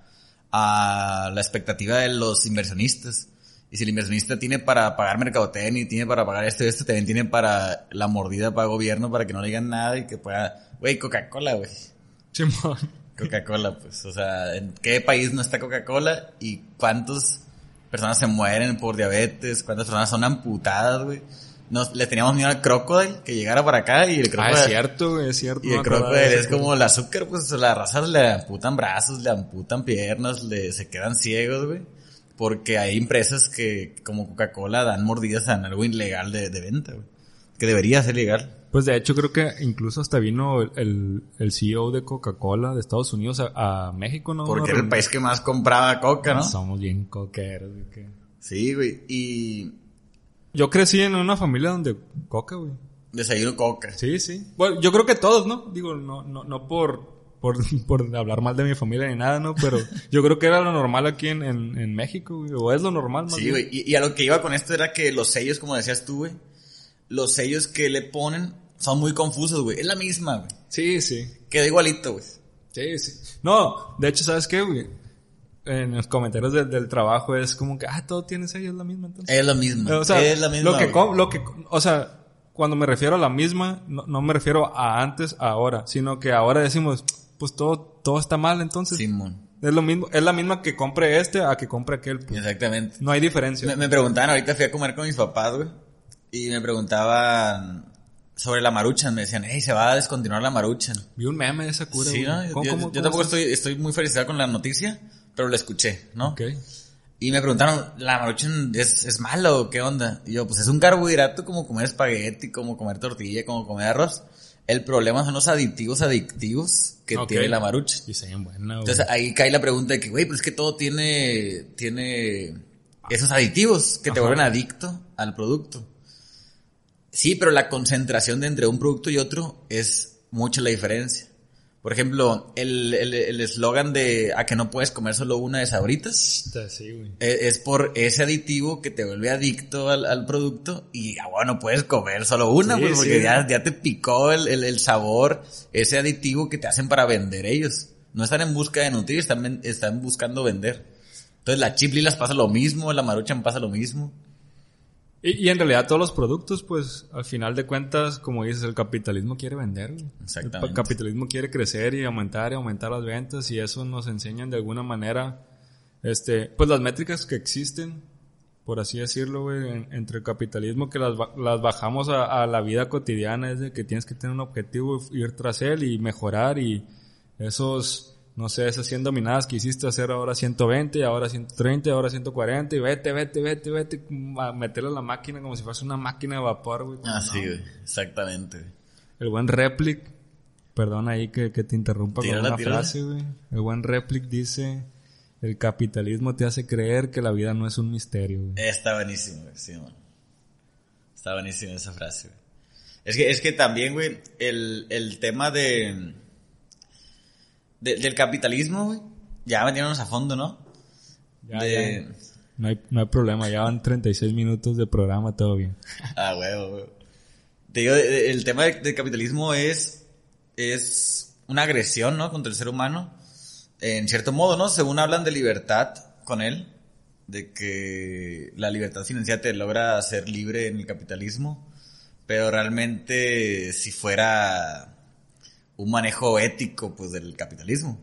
a la expectativa de los inversionistas. Y si el inversionista tiene para pagar mercadotecnia y tiene para pagar esto y esto, también tiene para la mordida para gobierno para que no le digan nada y que pueda, güey, Coca-Cola, güey. Simón. Coca-Cola, pues, o sea, ¿en qué país no está Coca-Cola? ¿Y cuántas personas se mueren por diabetes? ¿Cuántas personas son amputadas, güey? nos, le teníamos miedo al crocodile que llegara para acá y el Ah, crocodile. es cierto, es cierto. Y el crocodile es como el azúcar, pues las razas le amputan brazos, le amputan piernas, le, se quedan ciegos, güey. Porque hay empresas que, como Coca-Cola, dan mordidas en algo ilegal de, de venta, güey. Que debería ser legal. Pues de hecho creo que incluso hasta vino el, el, CEO de Coca-Cola de Estados Unidos a, a México, ¿no? Porque Una era el país que más compraba coca, ¿no? Somos bien coqueros, güey, que- Sí, güey. Y Yo crecí en una familia donde coca, güey. desayuno coca. Sí, sí. Bueno, yo creo que todos, ¿no? Digo, no, no, no por, por, por hablar mal de mi familia ni nada, ¿no? Pero yo creo que era lo normal aquí en, en, en México, güey. O es lo normal, más Sí, güey. Y, y a lo que iba con esto era que los sellos, como decías tú, güey, los sellos que le ponen son muy confusos, güey. Es la misma, güey. Sí, sí. Queda igualito, güey. Sí, sí. No, de hecho, ¿sabes qué, güey? En los comentarios del, del trabajo es como que, ah, todo tiene sello, es la misma entonces. Es la misma. O sea, es la misma. lo que, güey. lo que, o sea, cuando me refiero a la misma, no, no me refiero a antes, a ahora, sino que ahora decimos, pues todo, todo está mal entonces. Simón. Es lo mismo, es la misma que compre este a que compre aquel. pues. Exactamente. No hay diferencia. Me, me preguntaban, ahorita fui a comer con mis papás, güey. Y me preguntaban sobre la maruchan. Me decían, hey, se va a descontinuar la maruchan. Vi un meme de esa cura, Sí. ¿no? Yo, ¿Cómo- yo- cómo- yo cómo tampoco es? estoy, estoy muy felicitado con la noticia, pero lo escuché, ¿no? Ok. Y me preguntaron, ¿la maruchan es, es malo qué onda? Y yo, pues es un carbohidrato como comer espagueti, como comer tortilla, como comer arroz. El problema son los aditivos adictivos que tiene la güey. Entonces ahí cae la pregunta de que, güey, pues es que todo tiene, tiene esos aditivos que te vuelven adicto al producto. Sí, pero la concentración de entre un producto y otro es mucha la diferencia. Por ejemplo, el el- el eslogan de a que no puedes comer solo una de sabritas Sí, güey. e- es por ese aditivo que te vuelve adicto al, al producto y ah, bueno, puedes comer solo una, Sí, pues, porque sí. ya, ya te picó el, el, el sabor, ese aditivo que te hacen para vender ellos. No están en busca de nutrir, están, están buscando vender. Entonces la chipli pasa lo mismo, la maruchan pasa lo mismo. Y, y en realidad todos los productos, pues, al final de cuentas, como dices, el capitalismo quiere vender. Exactamente. El capitalismo quiere crecer y aumentar y aumentar las ventas y eso nos enseñan de alguna manera, este, pues las métricas que existen, por así decirlo, güey, en- entre el capitalismo que las, las bajamos a, a la vida cotidiana es de que tienes que tener un objetivo, ir tras él y mejorar y esos, no sé, esas 100 dominadas que hiciste hacer ahora 120, ahora 130, ahora 140 y vete, vete, vete, vete, a meterle a la máquina como si fuese una máquina de vapor, güey. Ah, No. sí, güey. Exactamente. El buen Replic, perdón ahí que, que te interrumpa Tírala, con una tírala. frase, güey. El buen Replic dice, el capitalismo te hace creer que la vida no es un misterio, güey. Está buenísimo, güey. Sí, man. Está buenísima esa frase, güey. Es que, es que también, güey, el, el tema de, de- del capitalismo, güey, ya metiéndonos a fondo, ¿no? Ya, de, ya. No hay, no hay problema, ya van 36 minutos de programa, todo bien. Ah, huevo, huevo. Te digo, el tema de- del capitalismo es, es una agresión, ¿no? Contra el ser humano. En cierto modo, ¿no? Según hablan de libertad con él, de que la libertad financiera te logra ser libre en el capitalismo, pero realmente si fuera un manejo ético, pues, del capitalismo.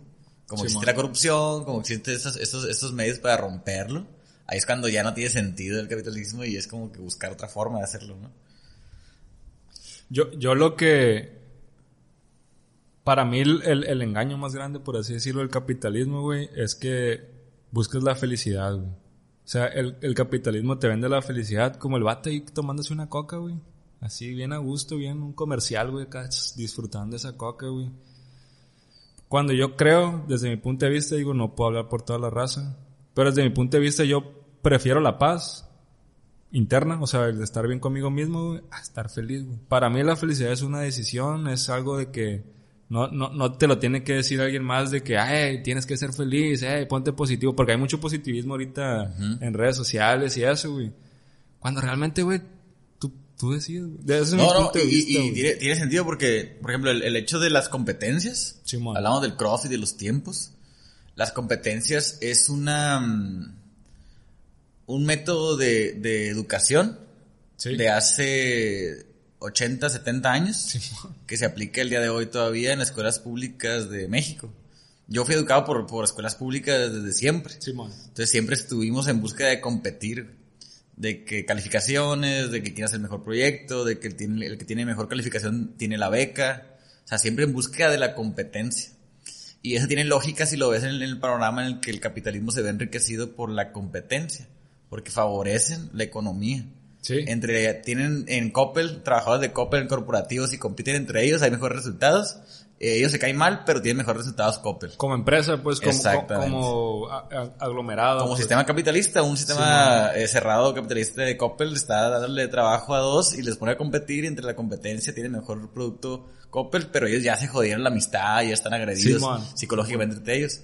Como Sí, existe man. la corrupción, como existen estos, estos, estos medios para romperlo, ahí es cuando ya no tiene sentido el capitalismo y es como que buscar otra forma de hacerlo, ¿no? Yo, yo lo que... Para mí el, el- el engaño más grande, por así decirlo, del capitalismo, güey, es que buscas la felicidad, güey. O sea, el, el capitalismo te vende la felicidad como el vato ahí tomándose una coca, güey. Así, bien a gusto, bien un comercial, güey, acá disfrutando esa coca, güey. Cuando yo creo, desde mi punto de vista, digo, no puedo hablar por toda la raza, pero desde mi punto de vista yo prefiero la paz interna, o sea, el de estar bien conmigo mismo, güey, a estar feliz, güey. Para mí la felicidad es una decisión, es algo de que no, no, no te lo tiene que decir alguien más de que, ay, tienes que ser feliz, ay, ponte positivo, porque hay mucho positivismo ahorita en redes sociales y eso, güey. Cuando realmente, güey, tú, decides, güey. Ese No, no, y, vista, y tiene, tiene sentido porque, por ejemplo, el, el hecho de las competencias, Simón. hablamos del cross y de los tiempos, las competencias es una, mm, un método de, de educación Sí. de hace 80, 70 años Simón. que se aplica el día de hoy todavía en escuelas públicas de México. Yo fui educado por, por escuelas públicas desde siempre. Simón. Entonces siempre estuvimos en busca de competir. De que calificaciones, de que quién hace el mejor proyecto, de que el, tiene, el que tiene mejor calificación tiene la beca. O sea, siempre en búsqueda de la competencia. Y eso tiene lógica si lo ves en el panorama en el que el capitalismo se ve enriquecido por la competencia, porque favorecen la economía. Sí. Entre, tienen en Coppel, trabajadores de Coppel corporativos y compiten entre ellos, hay mejores resultados. Eh, ellos se caen mal, pero tienen mejores resultados Coppel. Como empresa, pues, como, como aglomerado. Como pues. sistema capitalista, un sistema eh, cerrado capitalista de Coppel está dándole trabajo a dos y les pone a competir y entre la competencia tiene mejor producto Coppel, pero ellos ya se jodieron la amistad, ya están agredidos Simón. psicológicamente entre ellos.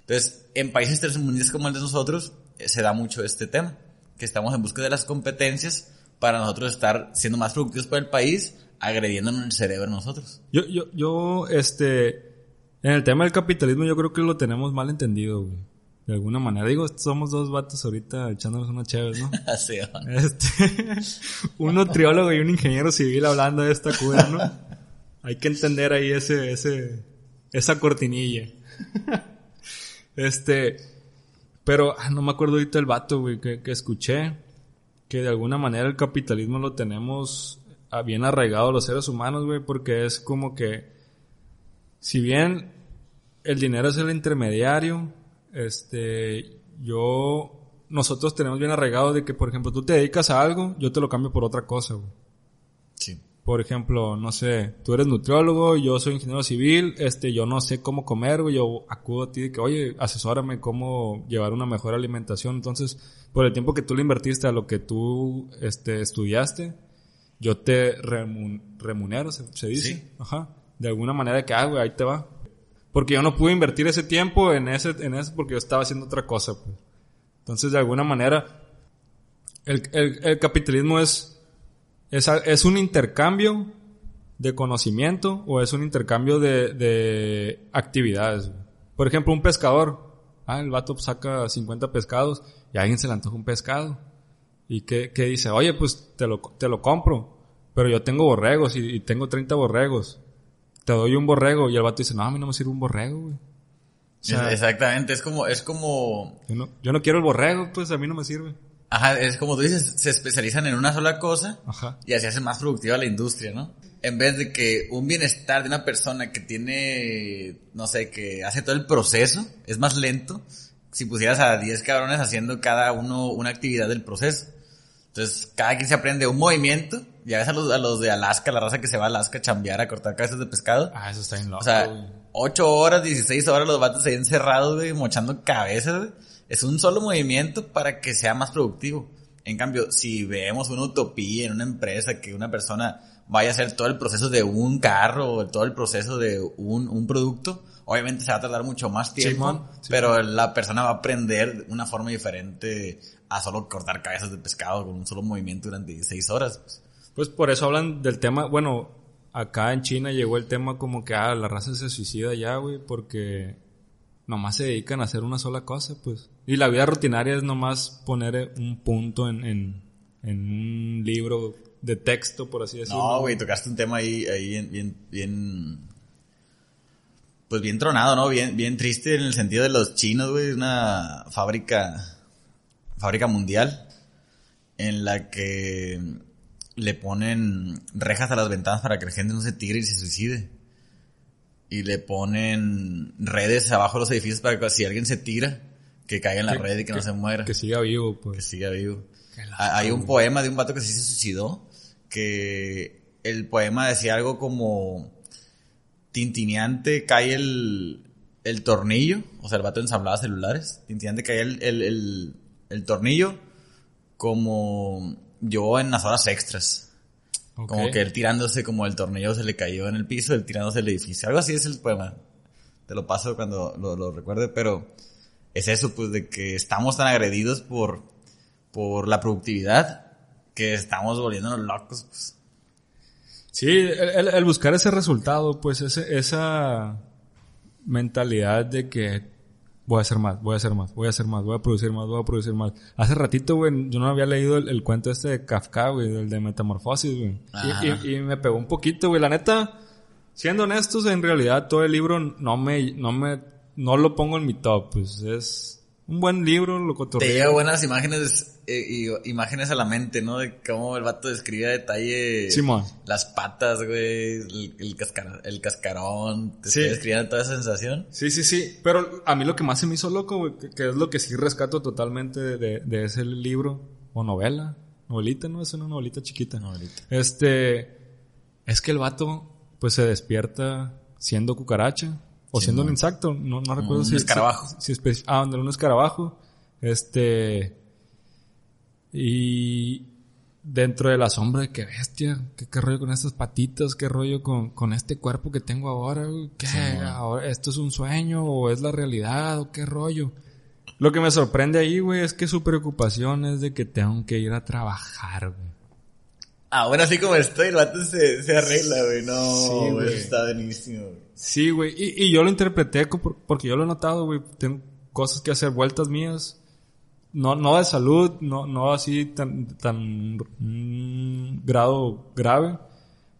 Entonces, en países tercermundistas como el de nosotros, eh, se da mucho este tema, que estamos en busca de las competencias para nosotros estar siendo más productivos para el país, agrediéndonos el cerebro nosotros. Yo, yo, yo, este, en el tema del capitalismo yo creo que lo tenemos mal entendido, güey. De alguna manera. Digo, somos dos vatos ahorita echándonos unas chéves, ¿no? Así. Este, un nutriólogo y un ingeniero civil hablando de esta cura, ¿no? Hay que entender ahí ese, ese, esa cortinilla. Este, pero ah, no me acuerdo ahorita el vato, güey, que, que escuché que de alguna manera el capitalismo lo tenemos bien arraigado los seres humanos, güey, porque es como que, si bien el dinero es el intermediario, este, yo, nosotros tenemos bien arraigado de que, por ejemplo, tú te dedicas a algo, yo te lo cambio por otra cosa, güey. Sí. Por ejemplo, no sé, tú eres nutriólogo, yo soy ingeniero civil, este, yo no sé cómo comer, güey, yo acudo a ti de que, oye, asesórame cómo llevar una mejor alimentación. Entonces, por el tiempo que tú le invertiste a lo que tú, este, estudiaste, yo te remun- remunero, se, se dice. Sí. Ajá. De alguna manera que, ah, güey, ahí te va. Porque yo no pude invertir ese tiempo en ese, en eso porque yo estaba haciendo otra cosa, pues. Entonces, de alguna manera, el, el, el capitalismo es, es, es un intercambio de conocimiento o es un intercambio de, de actividades. güey. Por ejemplo, un pescador. Ah, el vato saca 50 pescados y a alguien se le antoja un pescado. Y que, que dice, oye, pues te lo, te lo compro. Pero yo tengo borregos y, y tengo 30 borregos. Te doy un borrego. Y el vato dice, no, a mí no me sirve un borrego, güey. O sea, Exactamente, es como, es como, yo no, yo no quiero el borrego, pues a mí no me sirve. ajá, es como tú dices, se especializan en una sola cosa Ajá. y así hace más productiva la industria, ¿no? En vez de que un bienestar de una persona que tiene, no sé, que hace todo el proceso, es más lento si pusieras a 10 cabrones haciendo cada uno una actividad del proceso. Entonces, cada quien se aprende un movimiento, ya ves a los, a los de Alaska, la raza que se va a Alaska a chambear, a cortar cabezas de pescado. Ah, eso está bien loco. O sea, güey. 8 horas, 16 horas los vatos ahí encerrados, güey, mochando cabezas, güey. Es un solo movimiento para que sea más productivo. En cambio, si vemos una utopía en una empresa que una persona vaya a hacer todo el proceso de un carro o todo el proceso de un, un producto, obviamente se va a tardar mucho más tiempo, Simón, Simón. pero la persona va a aprender de una forma diferente a solo cortar cabezas de pescado con un solo movimiento durante 16 horas. pues. Pues por eso hablan del tema, bueno, acá en China llegó el tema como que, ah, la raza se suicida ya, güey, porque nomás se dedican a hacer una sola cosa, pues. Y la vida rutinaria es nomás poner un punto en, en, en un libro de texto, por así decirlo. No, güey, tocaste un tema ahí, ahí bien, bien, bien, pues bien tronado, ¿no? Bien, bien triste en el sentido de los chinos, güey, una fábrica, fábrica mundial, en la que le ponen rejas a las ventanas para que la gente no se tire y se suicide. Y le ponen redes abajo de los edificios para que si alguien se tira, que caiga en la Que- red y que, no se muera Que siga vivo, que pues. siga vivo. Hay un poema de un vato que sí se suicidó, que el poema decía algo como tintineante cae el, el tornillo, o sea, el vato ensamblaba celulares, tintineante cae el, el, el, el tornillo como yo en las horas extras. Como que él tirándose, como el tornillo se le cayó en el piso, él tirándose el edificio. Algo así es el poema. Te lo paso cuando lo, lo recuerde, pero es eso, pues, de que estamos tan agredidos por, por la productividad que estamos volviéndonos locos, pues. Sí, el, el- el buscar ese resultado, pues ese, esa mentalidad de que voy a hacer más, voy a hacer más, voy a hacer más, voy a producir más, voy a producir más. Hace ratito, güey, yo no había leído el, el cuento este de Kafka, güey, del de Metamorfosis, güey. Y- y me pegó un poquito, güey. La neta, siendo honestos, en realidad todo el libro no me, no me, no lo pongo en mi top, pues es, un buen libro, lo Te cotorreo. llega buenas imágenes, eh, y, imágenes a la mente, ¿no? De cómo el vato describe a detalle Simón. las patas, güey, el, el, cascar- el cascarón, te Sí. está describiendo toda esa sensación. Sí, sí, sí. Pero a mí lo que más se me hizo loco, güey, que, que es lo que sí rescato totalmente de, de- de ese libro o novela. Novelita, ¿no? Es una novelita chiquita. Novelita. Este, es que el vato, pues se despierta siendo cucaracha o siendo un insecto. No, no recuerdo Un si escarabajo. Si, si ah, donde un escarabajo. Este, y dentro de la sombra de qué bestia, qué, qué rollo con estas patitas, qué rollo con, con este cuerpo que tengo ahora, güey? ¿Qué? ahora, ¿Esto es un sueño o es la realidad o qué rollo? Lo que me sorprende ahí, güey, es que su preocupación es de que tengo que ir a trabajar, güey. Ah, bueno, así como estoy, el vato se, se arregla, güey. No, Sí, güey, está buenísimo, güey. Sí, güey. Y, y yo lo interpreté porque yo lo he notado, güey. Tengo cosas que hacer, vueltas mías. No, no de salud, no, no así tan, tan mm, grado grave.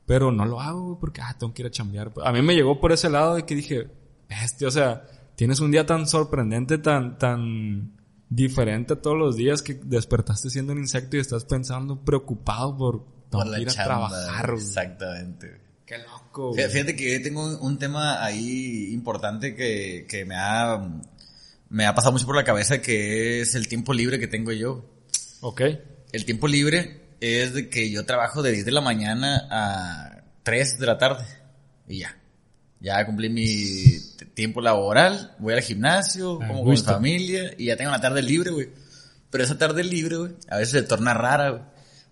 Pero no lo hago, güey, porque ah, tengo que ir a chambear. A mí me llegó por ese lado de que dije, bestia, o sea, tienes un día tan sorprendente, tan, tan diferente a todos los días que despertaste siendo un insecto y estás pensando preocupado por, Por la que ir a chamba, trabajar. Exactamente. Qué loco, güey. Fíjate que tengo un, tema ahí importante que, que me ha, me ha pasado mucho por la cabeza que es el tiempo libre que tengo yo. Ok. El tiempo libre es de que yo trabajo de 10 de la mañana a 3 de la tarde y ya. Ya cumplí mi tiempo laboral, voy al gimnasio, Ah, como con mi familia y ya tengo la tarde libre, güey. Pero esa tarde libre, güey, a veces se torna rara, güey.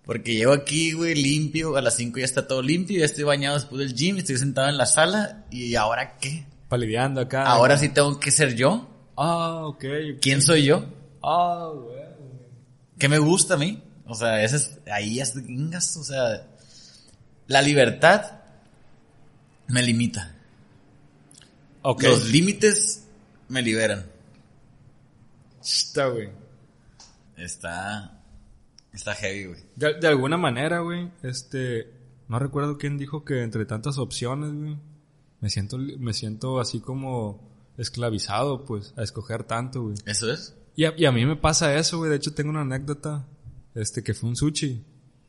Porque llego aquí, güey, limpio, a las 5 ya está todo limpio, ya estoy bañado después del gym, estoy sentado en la sala y ahora qué? Palideando acá. Ahora sí tengo que ser yo. Ah, ok. ¿Quién soy yo? Ah, güey. ¿Qué me gusta a mí? O sea, ese es, ahí es, ingas, o sea, la libertad me limita. Ok. Los límites me liberan. Está, güey. Está, está heavy, güey. De, de alguna manera, güey, este, no recuerdo quién dijo que entre tantas opciones, güey, me siento, me siento así como esclavizado, pues, a escoger tanto, güey. ¿Eso es? Y a, y a mí me pasa eso, güey. De hecho, tengo una anécdota, este, que fue un sushi.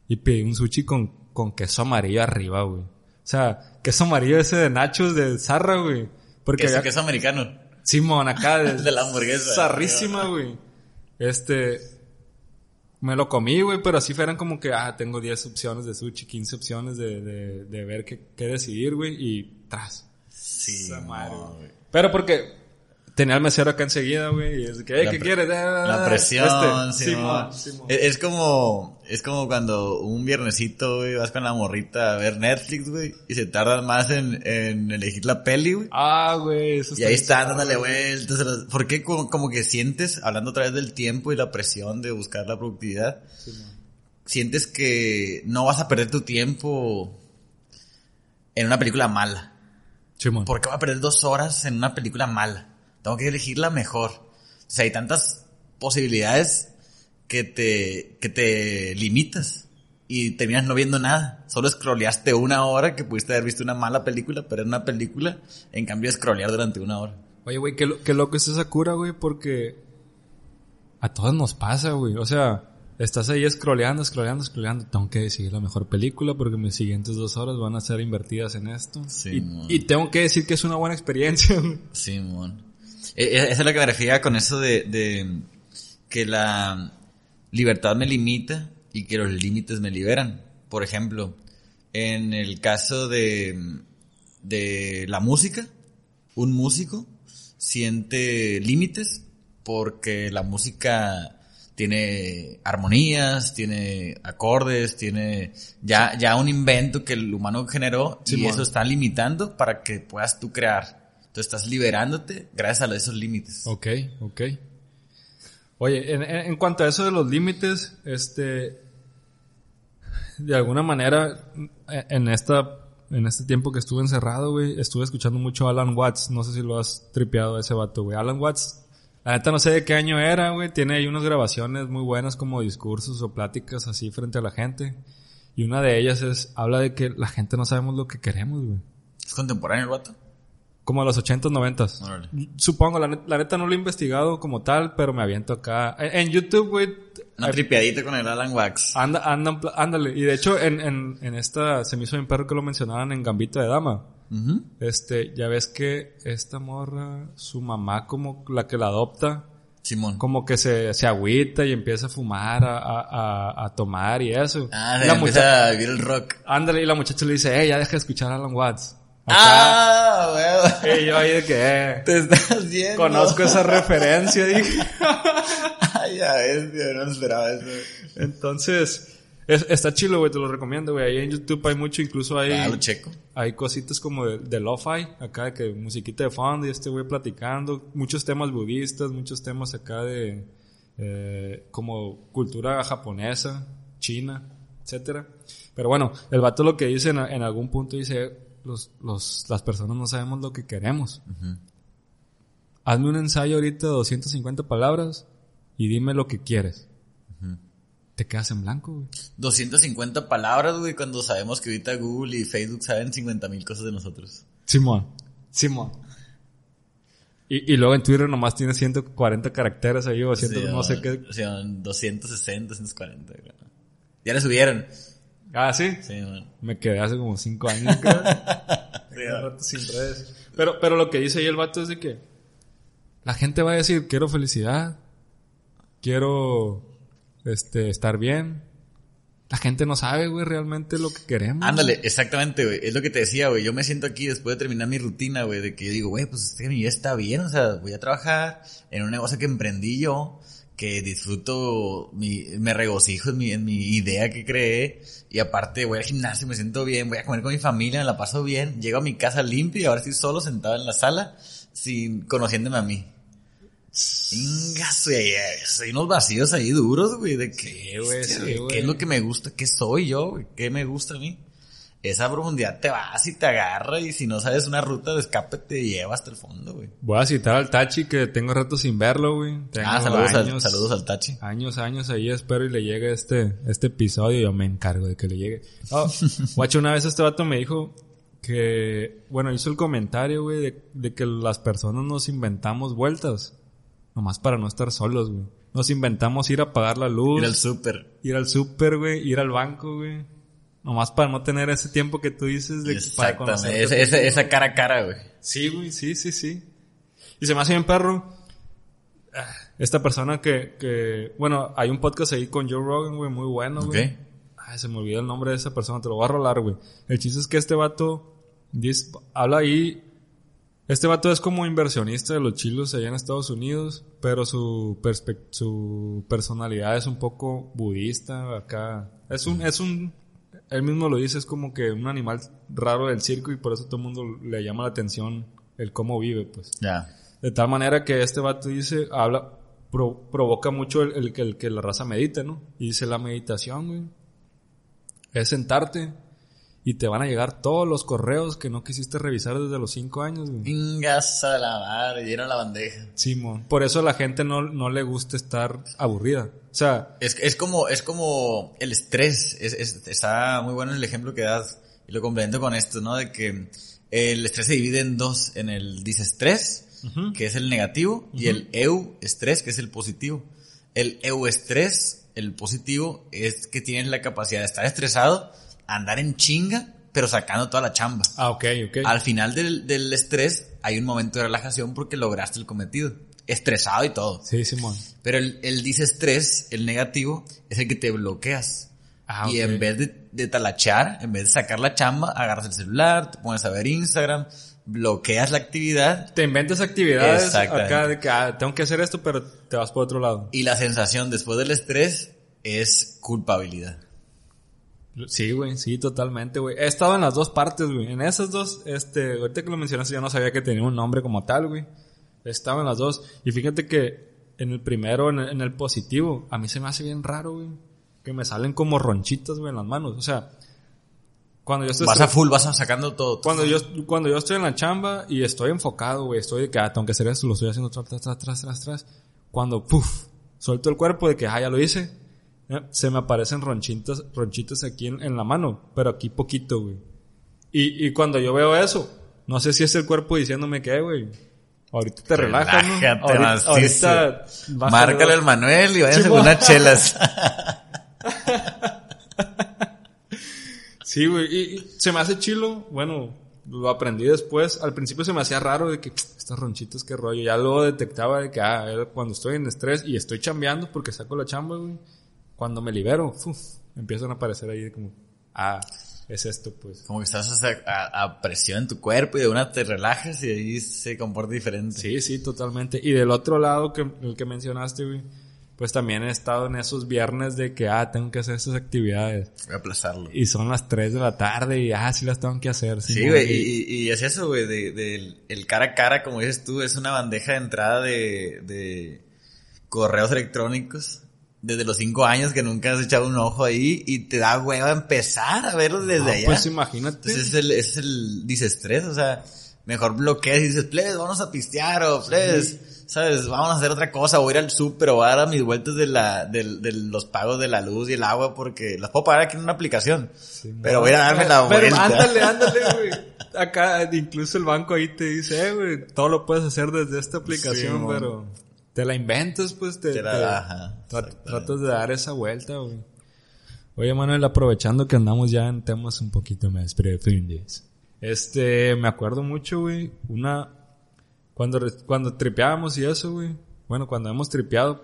Y pedí un sushi con, con queso amarillo arriba, güey. O sea, queso amarillo ese de nachos de zarra, güey. Porque Queso, había- queso americano. Simón, acá de, De la hamburguesa. Zarrísima, güey. Este. Me lo comí, güey, pero así fueran como que, ah, tengo 10 opciones de sushi, 15 opciones de, de, de ver qué, qué decidir, güey, y tras. Sí, no. Pero porque tenía al mesero acá enseguida, güey, y es que, "Ey, La ¿qué quieres? Ah, La presión, este, Simón. Simón. Es, es como, es como cuando un viernesito, güey, vas con la morrita a ver Netflix, güey, y se tardan más en, en elegir la peli, güey. Ah, güey, eso Y ahí suave, dándole vueltas. a las- ¿Por qué como, como que sientes, hablando otra vez del tiempo y la presión de buscar la productividad, Simón. sientes que no vas a perder tu tiempo en una película mala? Simón. ¿Por qué voy a perder dos horas en una película mala? Tengo que elegir la mejor. O sea, hay tantas posibilidades que te, que te limitas y terminas no viendo nada. Solo scrolleaste una hora que pudiste haber visto una mala película, pero en una película, en cambio, scrollear durante una hora. Oye, güey, qué, lo- qué loco es esa cura, güey, porque a todos nos pasa, güey. O sea, estás ahí scrolleando, scrolleando, scrolleando. Tengo que decidir la mejor película porque mis siguientes dos horas van a ser invertidas en esto. Sí, y, y tengo que decir que es una buena experiencia. Simón. E- e- Eso es lo que me refería con eso de, de que la libertad me limita y que los límites me liberan. Por ejemplo, en el caso de, de la música, un músico siente límites porque la música tiene armonías, tiene acordes, tiene ya, ya un invento que el humano generó y eso está limitando para que puedas tú crear. Estás liberándote gracias a esos límites. Ok, ok. Oye, en, en- cuanto a eso de los límites, este, de alguna manera, en esta, en este tiempo que estuve encerrado, güey, estuve escuchando mucho a Alan Watts. No sé si lo has tripeado a ese vato, güey. Alan Watts, la neta no sé de qué año era, güey. Tiene ahí unas grabaciones muy buenas como discursos o pláticas así frente a la gente. Y una de ellas es, habla de que la gente no sabemos lo que queremos, güey. ¿Es contemporáneo el vato? Como a los 80s, 90s. Órale. Supongo, la, la neta no lo he investigado como tal, pero me aviento acá. En, en YouTube, güey, Una tripiadita con el Alan Wax. anda, anda, ándale. Y de hecho, en, en, en esta, se me hizo bien perro que lo mencionaban en Gambito de Dama. Este, ya ves que esta morra, su mamá como la que la adopta, Simón. como que se, se agüita y empieza a fumar, a, a, a- tomar y eso. Ah, la muchacha, a vivir el rock. ándale, y la muchacha le dice, eh, ya deja de escuchar a Alan Watts. Ah, weón. y yo ahí de que, eh, Te estás viendo. conozco esa referencia, dije. Ay, ya ves, tío, no esperaba eso. Entonces, es- está chilo, güey, te lo recomiendo, güey. Ahí en YouTube hay mucho, incluso hay, lo checo. hay cositas como de, de lo-fi, acá de que musiquita de fondo y este güey platicando, muchos temas budistas, muchos temas acá de eh, como cultura japonesa, china, etcétera. Pero bueno, el vato lo que dice en, en algún punto dice, los, los, las personas no sabemos lo que queremos. Hazme un ensayo ahorita de 250 palabras y dime lo que quieres. Te quedas en blanco, güey. 250 palabras, güey, cuando sabemos que ahorita Google y Facebook saben 50 mil cosas de nosotros. Simón. Simón. Y, y luego en Twitter nomás tiene 140 caracteres ahí o 100, Sí, no sé qué. O sea, 260, 240, güey. Ya le subieron. Ah, sí. Sí, man. Me quedé hace como 5 años, creo. Rato sin redes. Pero, pero lo que dice ahí el vato es de que la gente va a decir, quiero felicidad, quiero este, estar bien. La gente no sabe, güey, realmente lo que queremos. Ándale, exactamente, güey. Es lo que te decía, güey. Yo me siento aquí después de terminar mi rutina, güey, de que yo digo, güey, pues es que mi vida está bien, o sea, voy a trabajar en un negocio que emprendí yo, que disfruto, mi, me regocijo en mi, en mi idea que creé, y aparte voy al gimnasio, me siento bien, voy a comer con mi familia, me la paso bien, llego a mi casa limpio y ahora estoy solo sentado en la sala, sin, conociéndome a mí. Ingas, hay unos vacíos ahí duros, güey, de que, Sí, güey, sí, ¿qué güey. es lo que me gusta? ¿Qué soy yo, güey? ¿Qué me gusta a mí? Esa profundidad te vas y te agarra y si no sabes una ruta de escape te lleva hasta el fondo, güey. Voy a citar al Tachi que tengo rato sin verlo, güey. Tengo Ah, saludos al, años- saludos al Tachi. Años, años ahí espero y le llegue este, este episodio. Yo me encargo de que le llegue. Oh, guacho, una vez este vato me dijo que, bueno, hizo el comentario, güey, de, de que las personas nos inventamos vueltas. Nomás para no estar solos, güey. Nos inventamos ir a pagar la luz, Ir al súper. ir al súper, güey, ir al banco, güey. Nomás para no tener ese tiempo que tú dices de para Exactamente. Esa, esa, esa cara a cara, güey. Sí, güey, sí, sí, sí. Y se me hace bien perro. ah, Esta persona que, que, bueno, hay un podcast ahí con Joe Rogan, güey, muy bueno, güey. Ok. Ay, se me olvidó el nombre de esa persona, te lo voy a rolar, güey. El chiste es que este vato dice- habla ahí. Este vato es como inversionista de los chilos allá en Estados Unidos, pero su su personalidad es un poco budista acá. Es un, es un, él mismo lo dice, es como que un animal raro del circo y por eso todo el mundo le llama la atención el cómo vive, pues. Ya. De tal manera que este vato dice, habla, pro- provoca mucho el, el que la raza medite, ¿no? Y dice, la meditación, güey, es sentarte y te van a llegar todos los correos que no quisiste revisar desde los cinco años, güey. Ingas a la madre, llena la bandeja. Simón. Por eso a la gente no, no le gusta estar aburrida. O sea, Es, es como, es como el estrés. Es, es- está muy bueno el ejemplo que das. Y lo complemento con esto, ¿no? De que el estrés se divide en dos. En el disestrés, Ujú. que es el negativo, y el eu-estrés, que es el positivo. El eu-estrés, el positivo, es que tienes la capacidad de estar estresado, andar en chinga, pero sacando toda la chamba. ah, ok, ok. Al final del, del estrés hay un momento de relajación porque lograste el cometido. Estresado y todo. Sí, Simón. Pero el, el disestrés, el negativo, es el que te bloqueas. Ah, y ok. en vez de, de talachar, en vez de sacar la chamba, agarras el celular, te pones a ver Instagram, bloqueas la actividad Te inventas actividades acá de que ah, tengo que hacer esto, pero te vas por otro lado. y la sensación después del estrés es culpabilidad. Sí, güey, sí, totalmente, güey. He estado en las dos partes, güey. En esas dos, este, ahorita que lo mencionaste yo no sabía que tenía un nombre como tal, güey. He estado en las dos. Y fíjate que en el primero, en el, en el positivo, a mí se me hace bien raro, güey. Que me salen como ronchitas, güey, en las manos. O sea, cuando yo estoy... Vas a full, vas a sacando todo. Cuando yo, cuando yo estoy en la chamba y estoy enfocado, güey, estoy de que, ah, tengo que hacer esto, lo estoy haciendo tras, tras, tras, tras, tras, tras. Cuando, puf, suelto el cuerpo de que, ah, ya lo hice, eh, se me aparecen ronchitas, ronchitas aquí en, en la mano, pero aquí poquito, güey. Y, y cuando yo veo eso, No sé si es el cuerpo diciéndome que, güey. Ahorita te relajas, ¿no? Ahorita, ahorita Márcale al Manuel y váyanse con unas chelas. Sí, güey. Y, y se me hace chilo. Bueno, lo aprendí después. Al principio se me hacía raro de que estas ronchitas, qué rollo. Ya luego detectaba de que, ah, cuando estoy en estrés y estoy chambeando porque saco la chamba, güey. Cuando me libero, uf, empiezan a aparecer ahí como, ah, es esto, pues. Como que estás a, a presión en tu cuerpo y de una te relajas y ahí se comporta diferente. Sí, sí, totalmente. Y del otro lado que, el que mencionaste, güey, pues también he estado en esos viernes de que, ah, tengo que hacer estas actividades. Voy a aplazarlo. Y son las 3 de la tarde y, ah, sí las tengo que hacer. Sí, Simón. güey, y, y- y es eso, güey, de, del- el cara a cara, como dices tú, es una bandeja de entrada de, de correos electrónicos desde los cinco años que nunca has echado un ojo ahí y te da hueva empezar a verlos desde No, allá. Pues imagínate. Entonces es el, es el disestrés, o sea, mejor bloqueas y dices, plebes, vamos a pistear o plebes, sabes, vamos a hacer otra cosa, o ir al súper o a dar mis vueltas de la, del- de, los pagos de la luz y el agua porque las puedo pagar aquí en una aplicación. pero voy a darme la Pero vuelta. ándale, ándale, güey. Acá, incluso el banco ahí te dice, eh, güey, todo lo puedes hacer desde esta aplicación, pero te la inventas, pues te, Te la- te- tra- tratas de dar esa vuelta, güey. Oye, Manuel, aprovechando que andamos ya en temas un poquito más profundos. Este, me acuerdo mucho, güey, una, cuando, cuando tripeábamos y eso, güey. Bueno, cuando hemos tripeado,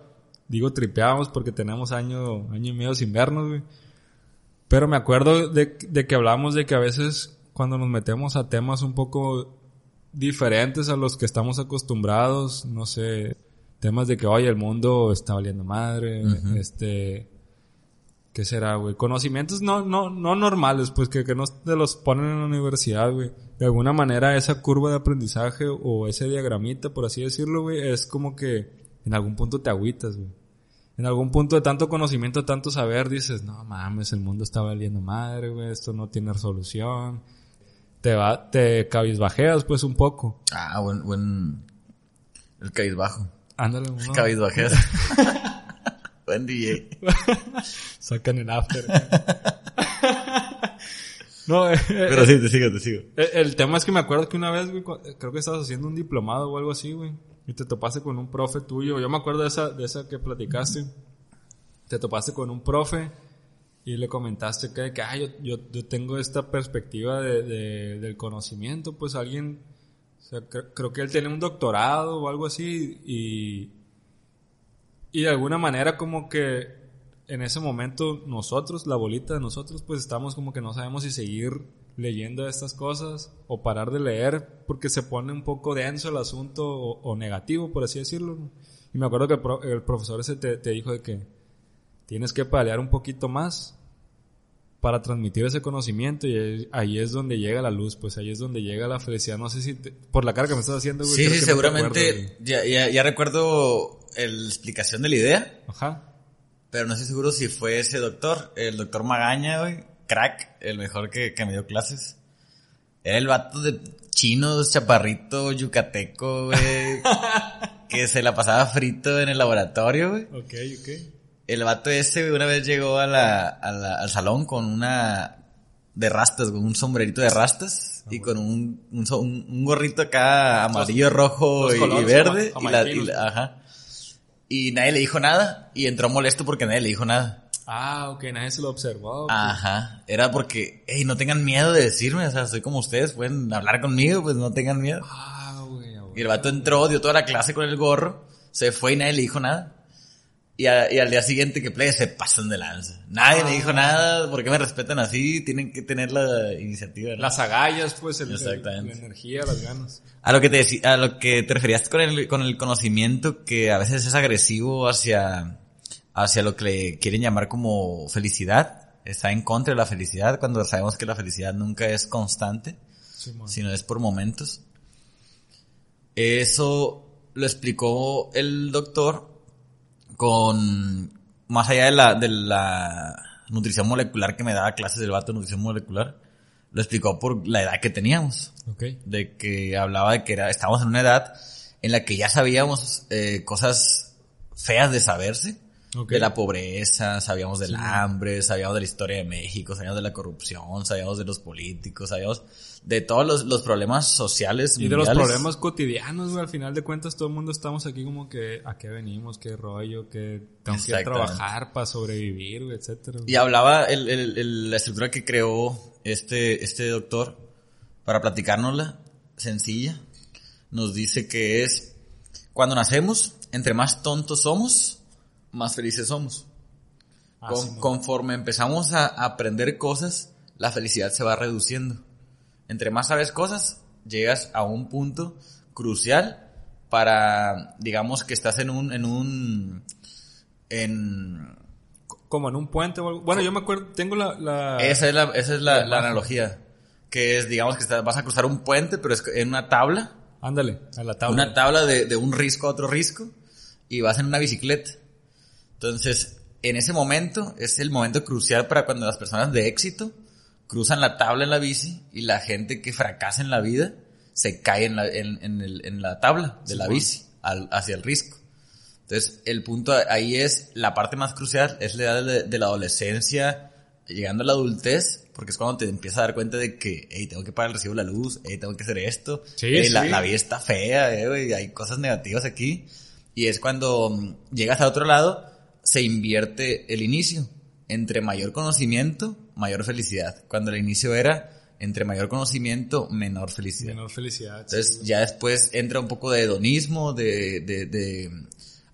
digo tripeábamos porque tenemos año, año y medio sin vernos, güey. Pero me acuerdo de, de que hablamos de que a veces cuando nos metemos a temas un poco diferentes a los que estamos acostumbrados, no sé, temas de que, oye, el mundo está valiendo madre, este, ¿qué será, güey? Conocimientos no, no, no normales, pues que, que no te los ponen en la universidad, güey. De alguna manera esa curva de aprendizaje o ese diagramita, por así decirlo, güey, es como que en algún punto te agüitas, güey. En algún punto de tanto conocimiento, tanto saber, dices, no mames, el mundo está valiendo madre, güey, esto no tiene solución. Te va, te cabizbajeas pues un poco. Ah, buen, buen, el cabizbajo. Ándale, uno. Cabizbajeas. buen DJ. Sacan el after. no, eh, Pero sí, te sigo, te sigo. El, el tema es que me acuerdo que una vez, güey, creo que estabas haciendo un diplomado o algo así, güey. Y te topaste con un profe tuyo. Yo me acuerdo de esa, de esa que platicaste. Te topaste con un profe y le comentaste que, que "Ah, yo, yo, yo tengo esta perspectiva de, de- del conocimiento. Pues alguien, o sea, cre- creo que él tiene un doctorado o algo así y, y de alguna manera como que en ese momento nosotros, la bolita de nosotros, pues estamos como que no sabemos si seguir leyendo estas cosas o parar de leer porque se pone un poco denso el asunto o, o negativo, por así decirlo. Y me acuerdo que el, pro- el profesor ese te, te dijo de que tienes que pelear un poquito más para transmitir ese conocimiento y ahí- es donde llega la luz, pues ahí es donde llega la felicidad. No sé si te- por la cara que me estás haciendo, güey. Sí, sí, seguramente. ya, ya, ya recuerdo la explicación de la idea, Ajá. pero no estoy seguro si fue ese doctor, el doctor Magaña, güey. Crack, el mejor que, que me dio clases. Era el vato de chinos, chaparrito, yucateco, güey. que se la pasaba frito en el laboratorio, güey. Ok, ok. El vato ese una vez llegó a la, a la- al salón con una de rastas, con un sombrerito de rastas y con un, un, un- gorrito acá amarillo, rojo los y, colores y verde. y la- y jamaiquinos. la- ajá. Y nadie le dijo nada y entró molesto porque nadie le dijo nada. Ah, ok, nadie se lo observó. Ajá. Era porque, hey, no tengan miedo de decirme, o sea, soy como ustedes, pueden hablar conmigo, pues no tengan miedo. Ah, güey. Y el vato entró, dio toda la clase con el gorro, se fue y nadie le dijo nada. Y, a- y al día siguiente que play se pasan de lanza. Nadie me dijo nada, ¿por qué me respetan así? Tienen que tener la iniciativa. ¿no? Las agallas, pues, el, el- Exactamente. la energía, las ganas. A lo que te deci- a lo que te referías con el, con el conocimiento que a veces es agresivo hacia, hacia lo que le quieren llamar como felicidad. Está en contra de la felicidad cuando sabemos que la felicidad nunca es constante. Sino es por momentos. Eso lo explicó el doctor con, más allá de la, de la nutrición molecular que me daba clases del vato de nutrición molecular, lo explicó por la edad que teníamos, Ok. de que hablaba de que era, estábamos en una edad en la que ya sabíamos eh, cosas feas de saberse, de la pobreza, sabíamos del hambre, sabíamos de la historia de México, sabíamos de la corrupción, sabíamos de los políticos, sabíamos de todos los, los problemas sociales Y de los problemas cotidianos, güey. Al final de cuentas, todo el mundo estamos aquí como que, ¿a qué venimos? ¿Qué rollo? ¿Qué tengo que trabajar para sobrevivir, güey? Etcétera. güey. Y hablaba el, el- el- la estructura que creó este, este doctor para platicárnosla, sencilla. Nos dice que es, cuando nacemos, entre más tontos somos, más felices somos. Ah, Con- sí, mo. conforme empezamos a aprender cosas, la felicidad se va reduciendo. Entre más sabes cosas, llegas a un punto crucial para, digamos que estás en un, en un, en, Como en un puente o algo. Bueno, yo me acuerdo, tengo la... la... esa es la, esa es la, analogía. Que es, digamos que estás- vas a cruzar un puente, pero es en una tabla, Ándale, a la tabla. una tabla de, de un risco a otro risco, y vas en una bicicleta. Entonces, en ese momento, es el momento crucial para cuando las personas de éxito cruzan la tabla en la bici y la gente que fracasa en la vida se cae en la, en, en el- en la tabla de la bici al- hacia el risco. Entonces, el punto ahí es, la parte más crucial es la edad de, de la adolescencia, llegando a la adultez, porque es cuando te empiezas a dar cuenta de que, hey, tengo que pagar el recibo de la luz, hey, tengo que hacer esto, Sí, hey, sí. la vida está fea, eh, güey, hay cosas negativas aquí. Y es cuando mm, llegas a otro lado, se invierte el inicio. Entre mayor conocimiento, mayor felicidad. Cuando el inicio era, entre mayor conocimiento, menor felicidad. Menor felicidad. Entonces ya después entra un poco de hedonismo, de, de, de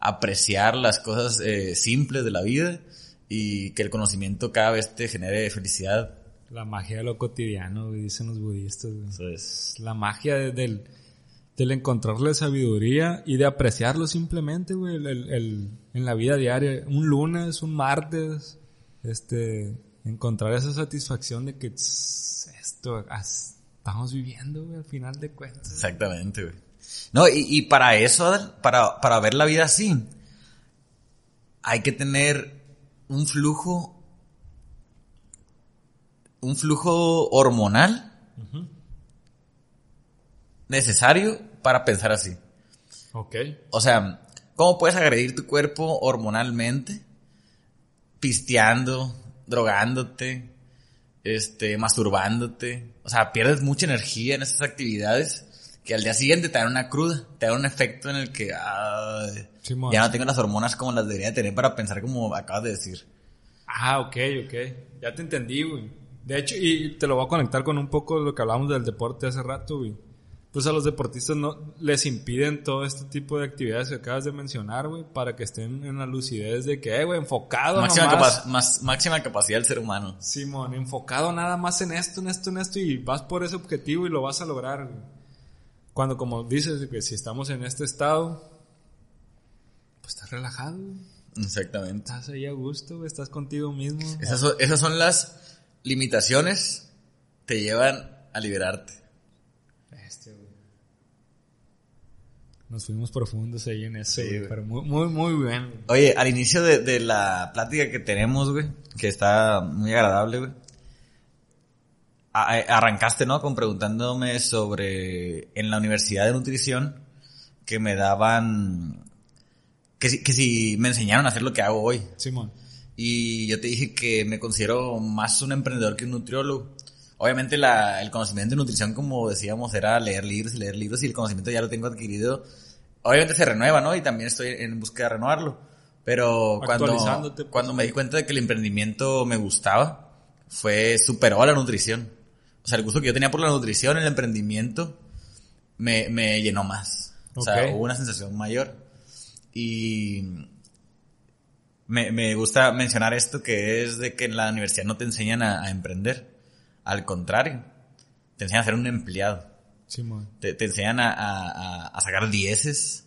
apreciar las cosas eh, simples de la vida y que el conocimiento cada vez te genere felicidad. La magia de lo cotidiano, dicen los budistas. Eso es. La magia de- del, del encontrarle sabiduría y de apreciarlo simplemente, güey, el, el- el- en la vida diaria. Un lunes, un martes, este, encontrar esa satisfacción de que esto as- estamos viviendo, güey, al final de cuentas. Exactamente, güey. No, y, y para eso, para, para ver la vida así, hay que tener un flujo, un flujo hormonal necesario para pensar así. Ok. O sea, ¿cómo puedes agredir tu cuerpo hormonalmente? Pisteando, drogándote, este, masturbándote. O sea, pierdes mucha energía en esas actividades que al día siguiente te dan una cruda, te dan un efecto en el que ay, Simón. ya no tengo las hormonas como las debería tener para pensar como acabas de decir. Ah, ok, ok. Ya te entendí, güey. De hecho, y te lo voy a conectar con un poco de lo que hablamos del deporte hace rato, güey. Pues a los deportistas no les impiden todo este tipo de actividades que acabas de mencionar, güey, para que estén en la lucidez de que, eh, güey, enfocado Máxima, nomás. capa- más, máxima capacidad del ser humano. Simón, enfocado nada más en esto, en esto, en esto, y vas por ese objetivo y lo vas a lograr, güey. Cuando, como dices, que si estamos en este estado, pues estás relajado. Exactamente. Estás ahí a gusto, estás contigo mismo. Esas son, esas son las limitaciones te llevan a liberarte. Este. Nos fuimos profundos ahí en eso, Sí, güey, güey. pero muy, muy, muy bien. Oye, al inicio de, de la plática que tenemos, güey, que está muy agradable, güey. a- a- Arrancaste, ¿no? Con preguntándome sobre en la Universidad de Nutrición que me daban que si, que si me enseñaron a hacer lo que hago hoy. Simón. Y yo te dije que me considero más un emprendedor que un nutriólogo. Obviamente la, el conocimiento de nutrición, como decíamos, era leer libros y leer libros y el conocimiento ya lo tengo adquirido. Obviamente se renueva, ¿no? Y también estoy en busca de renovarlo. Pero cuando, pues. cuando me di cuenta de que el emprendimiento me gustaba, fue superó a la nutrición. O sea, el gusto que yo tenía por la nutrición, el emprendimiento, me, me llenó más. O sea, hubo una sensación mayor. Y me, me gusta mencionar esto que es de que en la universidad no te enseñan a, a emprender. Al contrario, te enseñan a ser un empleado. Simón. Te, te enseñan a, a- a- sacar dieces.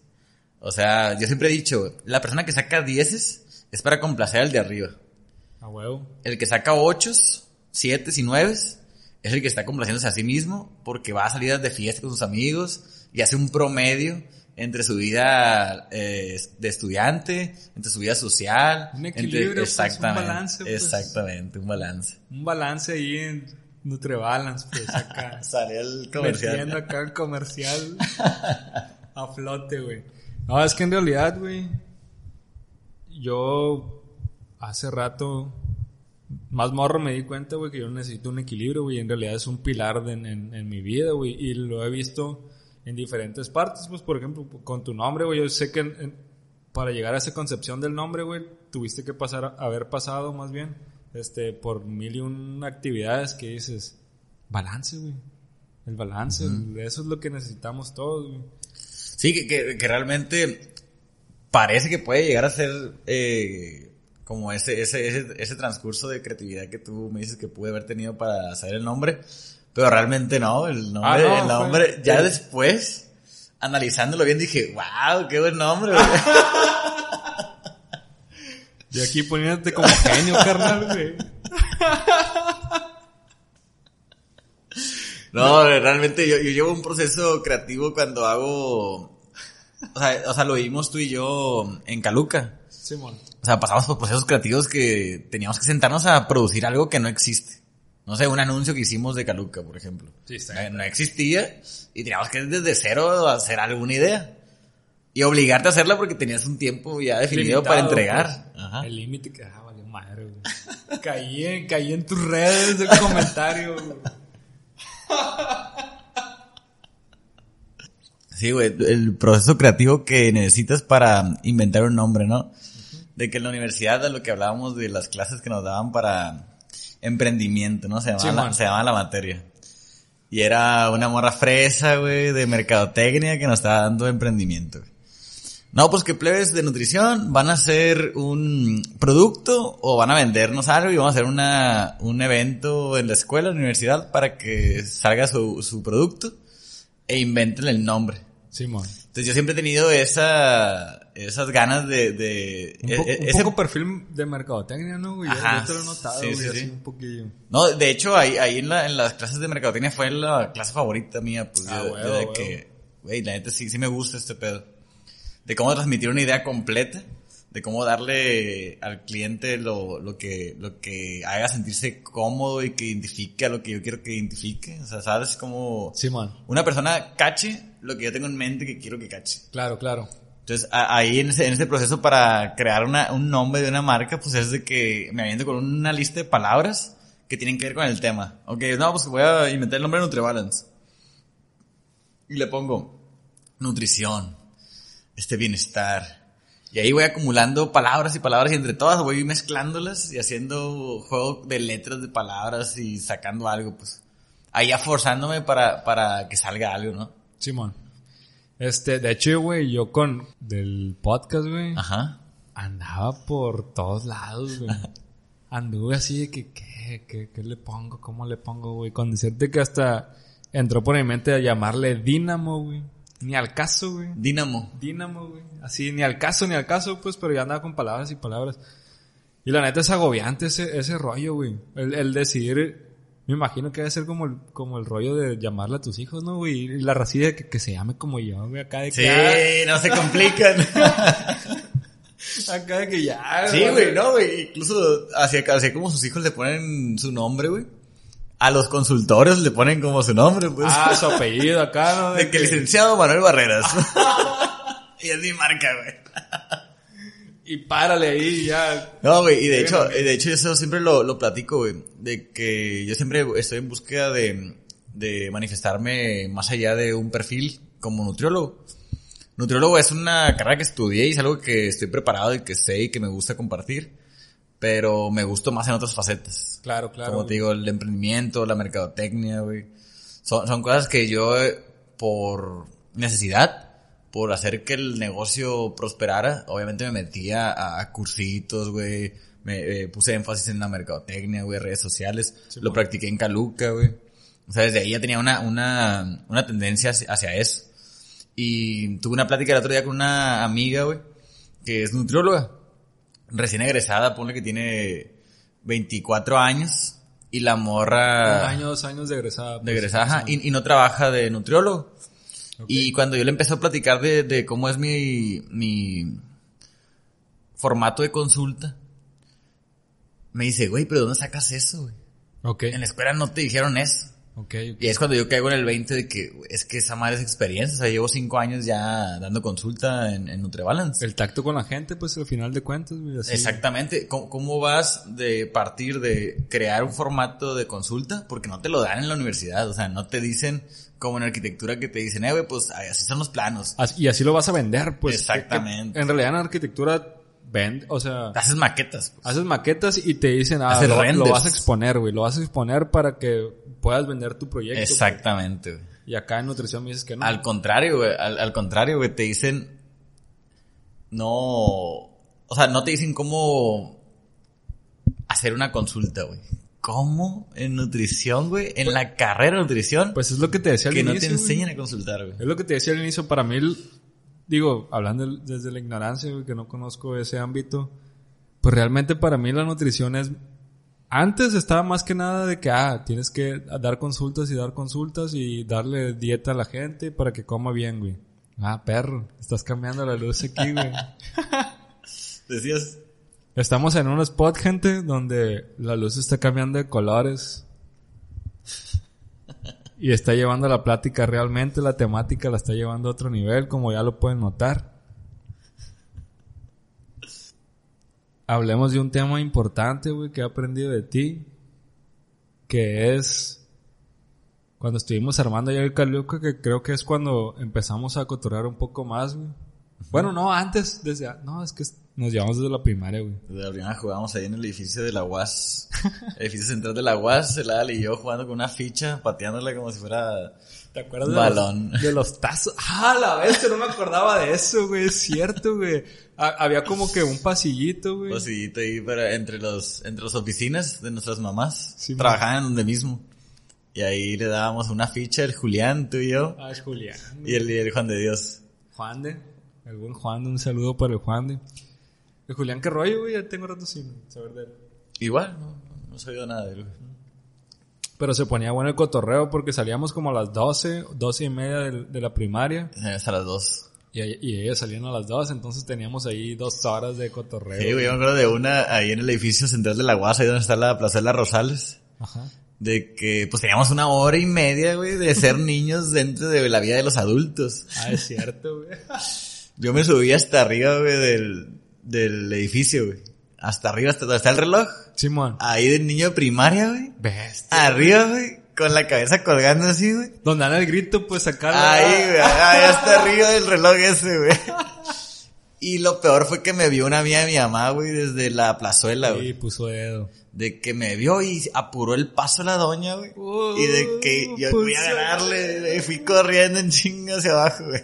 O sea, yo siempre he dicho, la persona que saca dieces es para complacer al de arriba. A huevo. El que saca ochos, siete y nueves es el que está complaciéndose a sí mismo porque va a salir de fiesta con sus amigos y hace un promedio entre su vida eh, de estudiante, entre su vida social. Un entre- equilibrio, pues, un balance, pues. Exactamente, un balance. Un balance ahí en Nutribalance, pues acá. Sale el Metiendo acá el comercial a flote, güey. No, es que en realidad, güey, yo hace rato, más morro me di cuenta, güey, que yo necesito un equilibrio, güey. En realidad es un pilar de- en, en- en mi vida, güey. Y lo he visto en diferentes partes, pues, por ejemplo, con tu nombre, güey. Yo sé que en- para llegar a esa concepción del nombre, güey, tuviste que pasar, haber pasado más bien, este, por mil y un actividades que dices, balance, güey. El balance, eso es lo que necesitamos todos, güey. Sí, que, que, que realmente parece que puede llegar a ser eh, como ese, ese, ese, ese transcurso de creatividad que tú me dices que pude haber tenido para saber el nombre, pero realmente no, el nombre, Ah, no, el fue- nombre, ya el- después, analizándolo bien, dije, wow, qué buen nombre, güey". Y aquí poniéndote como genio, carnal, güey. No, realmente yo, yo llevo un proceso creativo cuando hago, o sea, o sea, lo vimos tú y yo en Caluca. Simón. O sea, pasamos por procesos creativos que teníamos que sentarnos a producir algo que no existe. No sé, un anuncio que hicimos de Caluca, por ejemplo. Sí, está no, no existía y teníamos que desde cero hacer alguna idea. Y obligarte a hacerla porque tenías un tiempo ya definido Limitado, para entregar. pues. Ajá. El límite que, ah, vale madre, güey. caí en, caí en tus redes del comentario, güey. Sí, güey, el proceso creativo que necesitas para inventar un nombre, ¿no? De que en la universidad, de lo que hablábamos de las clases que nos daban para emprendimiento, ¿no? Se llamaba, Sí, la, se llamaba la materia. Y era una morra fresa, güey, de mercadotecnia que nos estaba dando emprendimiento, güey. No, pues que plebes de nutrición van a hacer un producto o van a vendernos algo y vamos a hacer una, un evento en la escuela, en la universidad, para que salga su, su producto e inventen el nombre. Simón. Entonces yo siempre he tenido esa, esas ganas de, de Un, e- poco- e- un ese- poco perfil de mercadotecnia, ¿no, güey? Ajá, Yo te lo he notado, sí, güey, sí, así sí. un poquillo. No, de hecho, ahí, ahí en, la, en las clases de mercadotecnia fue la clase favorita mía, pues Ah, yo, huevo, yo de huevo. que, güey, la neta sí, sí me gusta este pedo. De cómo transmitir una idea completa, de cómo darle al cliente lo, lo que, lo que haga sentirse cómodo y que identifique a lo que yo quiero que identifique. O sea, sabes cómo Simón. una persona cache lo que yo tengo en mente que quiero que cache. Claro, claro. Entonces, ahí en ese, en ese proceso para crear una, un nombre de una marca, pues es de que me aviento con una lista de palabras que tienen que ver con el tema. Ok, no, pues voy a inventar el nombre de NutriBalance. Y le pongo nutrición, este bienestar. Y ahí voy acumulando palabras y palabras y entre todas voy mezclándolas y haciendo juego de letras de palabras y sacando algo, pues. Ahí forzándome para, para que salga algo, ¿no? Simón. Este, de hecho, güey, yo con del podcast, güey, Ajá. andaba por todos lados, güey. Anduve así de que, ¿qué, qué, qué le pongo? ¿Cómo le pongo, güey? Con decirte que hasta entró por mi mente a llamarle Dínamo, güey. Ni al caso, güey. Dínamo. Dínamo, güey. Así, ni al caso, ni al caso, pues, pero ya andaba con palabras y palabras. Y la neta es agobiante ese, ese rollo, güey. El, el decidir, me imagino que debe ser como el, como el rollo de llamarle a tus hijos, ¿no, güey? Y la racilla de que, que se llame como yo, güey, acá de que, Sí, no se complican. ah, acá de que ya, sí, güey, no, güey. Incluso hacia, hacia como sus hijos le ponen su nombre, güey. A los consultores le ponen como su nombre, pues. Ah, su apellido acá, ¿no? de que licenciado Manuel Barreras. y es mi marca, güey. Y párale ahí, ya. No, güey, y de hecho, de hecho eso siempre lo, lo platico, güey. De que yo siempre estoy en búsqueda de, de manifestarme más allá de un perfil como nutriólogo. Nutriólogo es una carrera que estudié y es algo que estoy preparado y que sé y que me gusta compartir. Pero me gusto más en otras facetas. Claro, claro. Como te digo, el emprendimiento, la mercadotecnia, güey. Son, son cosas que yo, eh, por necesidad, por hacer que el negocio prosperara, obviamente me metía a, a cursitos, güey. Me eh, puse énfasis en la mercadotecnia, güey, redes sociales. Sí, Lo practiqué en Caluca, güey. O sea, desde ahí ya tenía una, una, una tendencia hacia eso. Y tuve una plática el otro día con una amiga, güey, que es nutrióloga. Recién egresada, ponle que tiene 24 años. Y la morra... Un año, dos años de egresada. De pues, egresada, ajá, sí. y, y no trabaja de nutriólogo. Y cuando yo le empecé a platicar de, de cómo es mi, mi formato de consulta, me dice, güey, pero ¿dónde sacas eso, güey? Ok. En la escuela no te dijeron eso. Ok, ok. Y es cuando yo caigo en el 20 de que es que esa madre es experiencia. O sea, llevo cinco años ya dando consulta en, en Nutribalance. El tacto con la gente, pues al final de cuentas, güey. así. Exactamente. ¿Cómo, ¿Cómo vas de partir de crear un formato de consulta? Porque no te lo dan en la universidad. O sea, no te dicen como en arquitectura que te dicen, eh, güey, pues así son los planos. Y así lo vas a vender, pues. Exactamente. En realidad en arquitectura vende, o sea, Haces maquetas. pues. haces maquetas y te dicen, ah, lo, lo vas a exponer, güey. Lo vas a exponer para que puedas vender tu proyecto. Exactamente, güey. Y acá en nutrición me dices que no. Al contrario, güey. Al, al contrario, güey. Te dicen. No. O sea, no te dicen cómo hacer una consulta, güey. ¿Cómo? En nutrición, güey. En la carrera de nutrición. Pues es lo que te decía al que no inicio. te güey. enseñan a consultar, güey. Es lo que te decía al inicio, para mí, digo, hablando desde la ignorancia, que no conozco ese ámbito, pues realmente para mí la nutrición es... Antes estaba más que nada de que, ah, tienes que dar consultas y dar consultas y darle dieta a la gente para que coma bien, güey. Ah, perro, estás cambiando la luz aquí, güey. Decías. Estamos en un spot, gente, donde la luz está cambiando de colores. Y está llevando la plática realmente, la temática la está llevando a otro nivel, como ya lo pueden notar. Hablemos de un tema importante, güey, que he aprendido de ti. Que es cuando estuvimos armando ya el Caliuca, que creo que es cuando empezamos a cotorrear un poco más, güey. Bueno, no, antes, desde, no, es que nos llevamos desde la primaria, güey. Desde la primera jugábamos ahí en el edificio de la UAS. el edificio central de la UAS. El Adal y yo jugando con una ficha, pateándola como si fuera. ¿Te acuerdas de Balón. Los, de los tazos? Ah, la vez, no me acordaba de eso, güey. Es cierto, güey. Ha- Había como que un pasillito, güey. Pasillito ahí para, entre los, entre las oficinas de nuestras mamás. Sí, Trabajaban en donde mismo. Y ahí le dábamos una ficha, el Julián, tú y yo. Ah, es Julián. Y el, y el Juan de Dios. Juan de. El buen Juan de. Un saludo para el Juan de. El Julián, ¿qué rollo, güey? Ya tengo rato sin saber de él. Igual, no, no he sabido nada de él. güey. Pero se ponía bueno el cotorreo porque salíamos como a las 12, 12 y media de, de la primaria. Eh, Hasta las dos. Y, y ellos salían a las 2, entonces teníamos ahí dos horas de cotorreo. Sí, güey, yo me acuerdo de una ahí en el edificio central de la UAS, ahí donde está la Plaza de las Rosales. Ajá. De que, pues teníamos una hora y media, güey, de ser niños dentro de la vida de los adultos. Ah, es cierto, güey. Yo me subí hasta arriba, güey, del, del edificio, güey. Hasta arriba, hasta donde está el reloj. Simón. Ahí del niño de primaria, güey. Bestia. Arriba, güey, con la cabeza colgando así, güey. Donde dan el grito, pues sacar Ahí, güey, ahí hasta arriba del reloj ese, güey. Y lo peor fue que me vio una amiga de mi mamá, güey, desde la plazuela, Sí, güey. puso dedo. De que me vio y apuró el paso a la doña, güey. Oh, y de que yo fui a puso ganarle, fui corriendo en chinga hacia abajo, güey.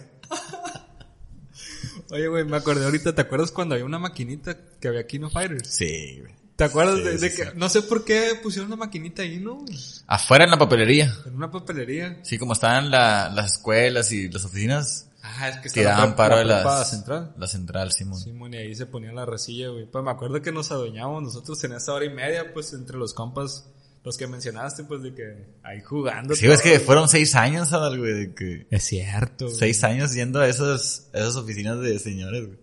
Oye, güey, me acordé ahorita, ¿te acuerdas cuando había una maquinita que había Kino Fighters? Sí, güey. ¿Te acuerdas Sí, de, de sí, que, sí. no sé por qué pusieron una maquinita ahí, ¿no? Afuera en la papelería. En una papelería. Sí, como estaban la- las escuelas y las oficinas, Ah, es que tiraban la, paro de la central. La central, Simón. Simón, y ahí se ponía la resilla, güey. Pues me acuerdo que nos adueñábamos nosotros en esa hora y media, pues, entre los compas, los que mencionaste, pues, de que ahí jugando. Sí, es que fueron seis años, ¿sabes, güey? De que... Es cierto, güey. Seis años yendo a esas, oficinas de señores, güey.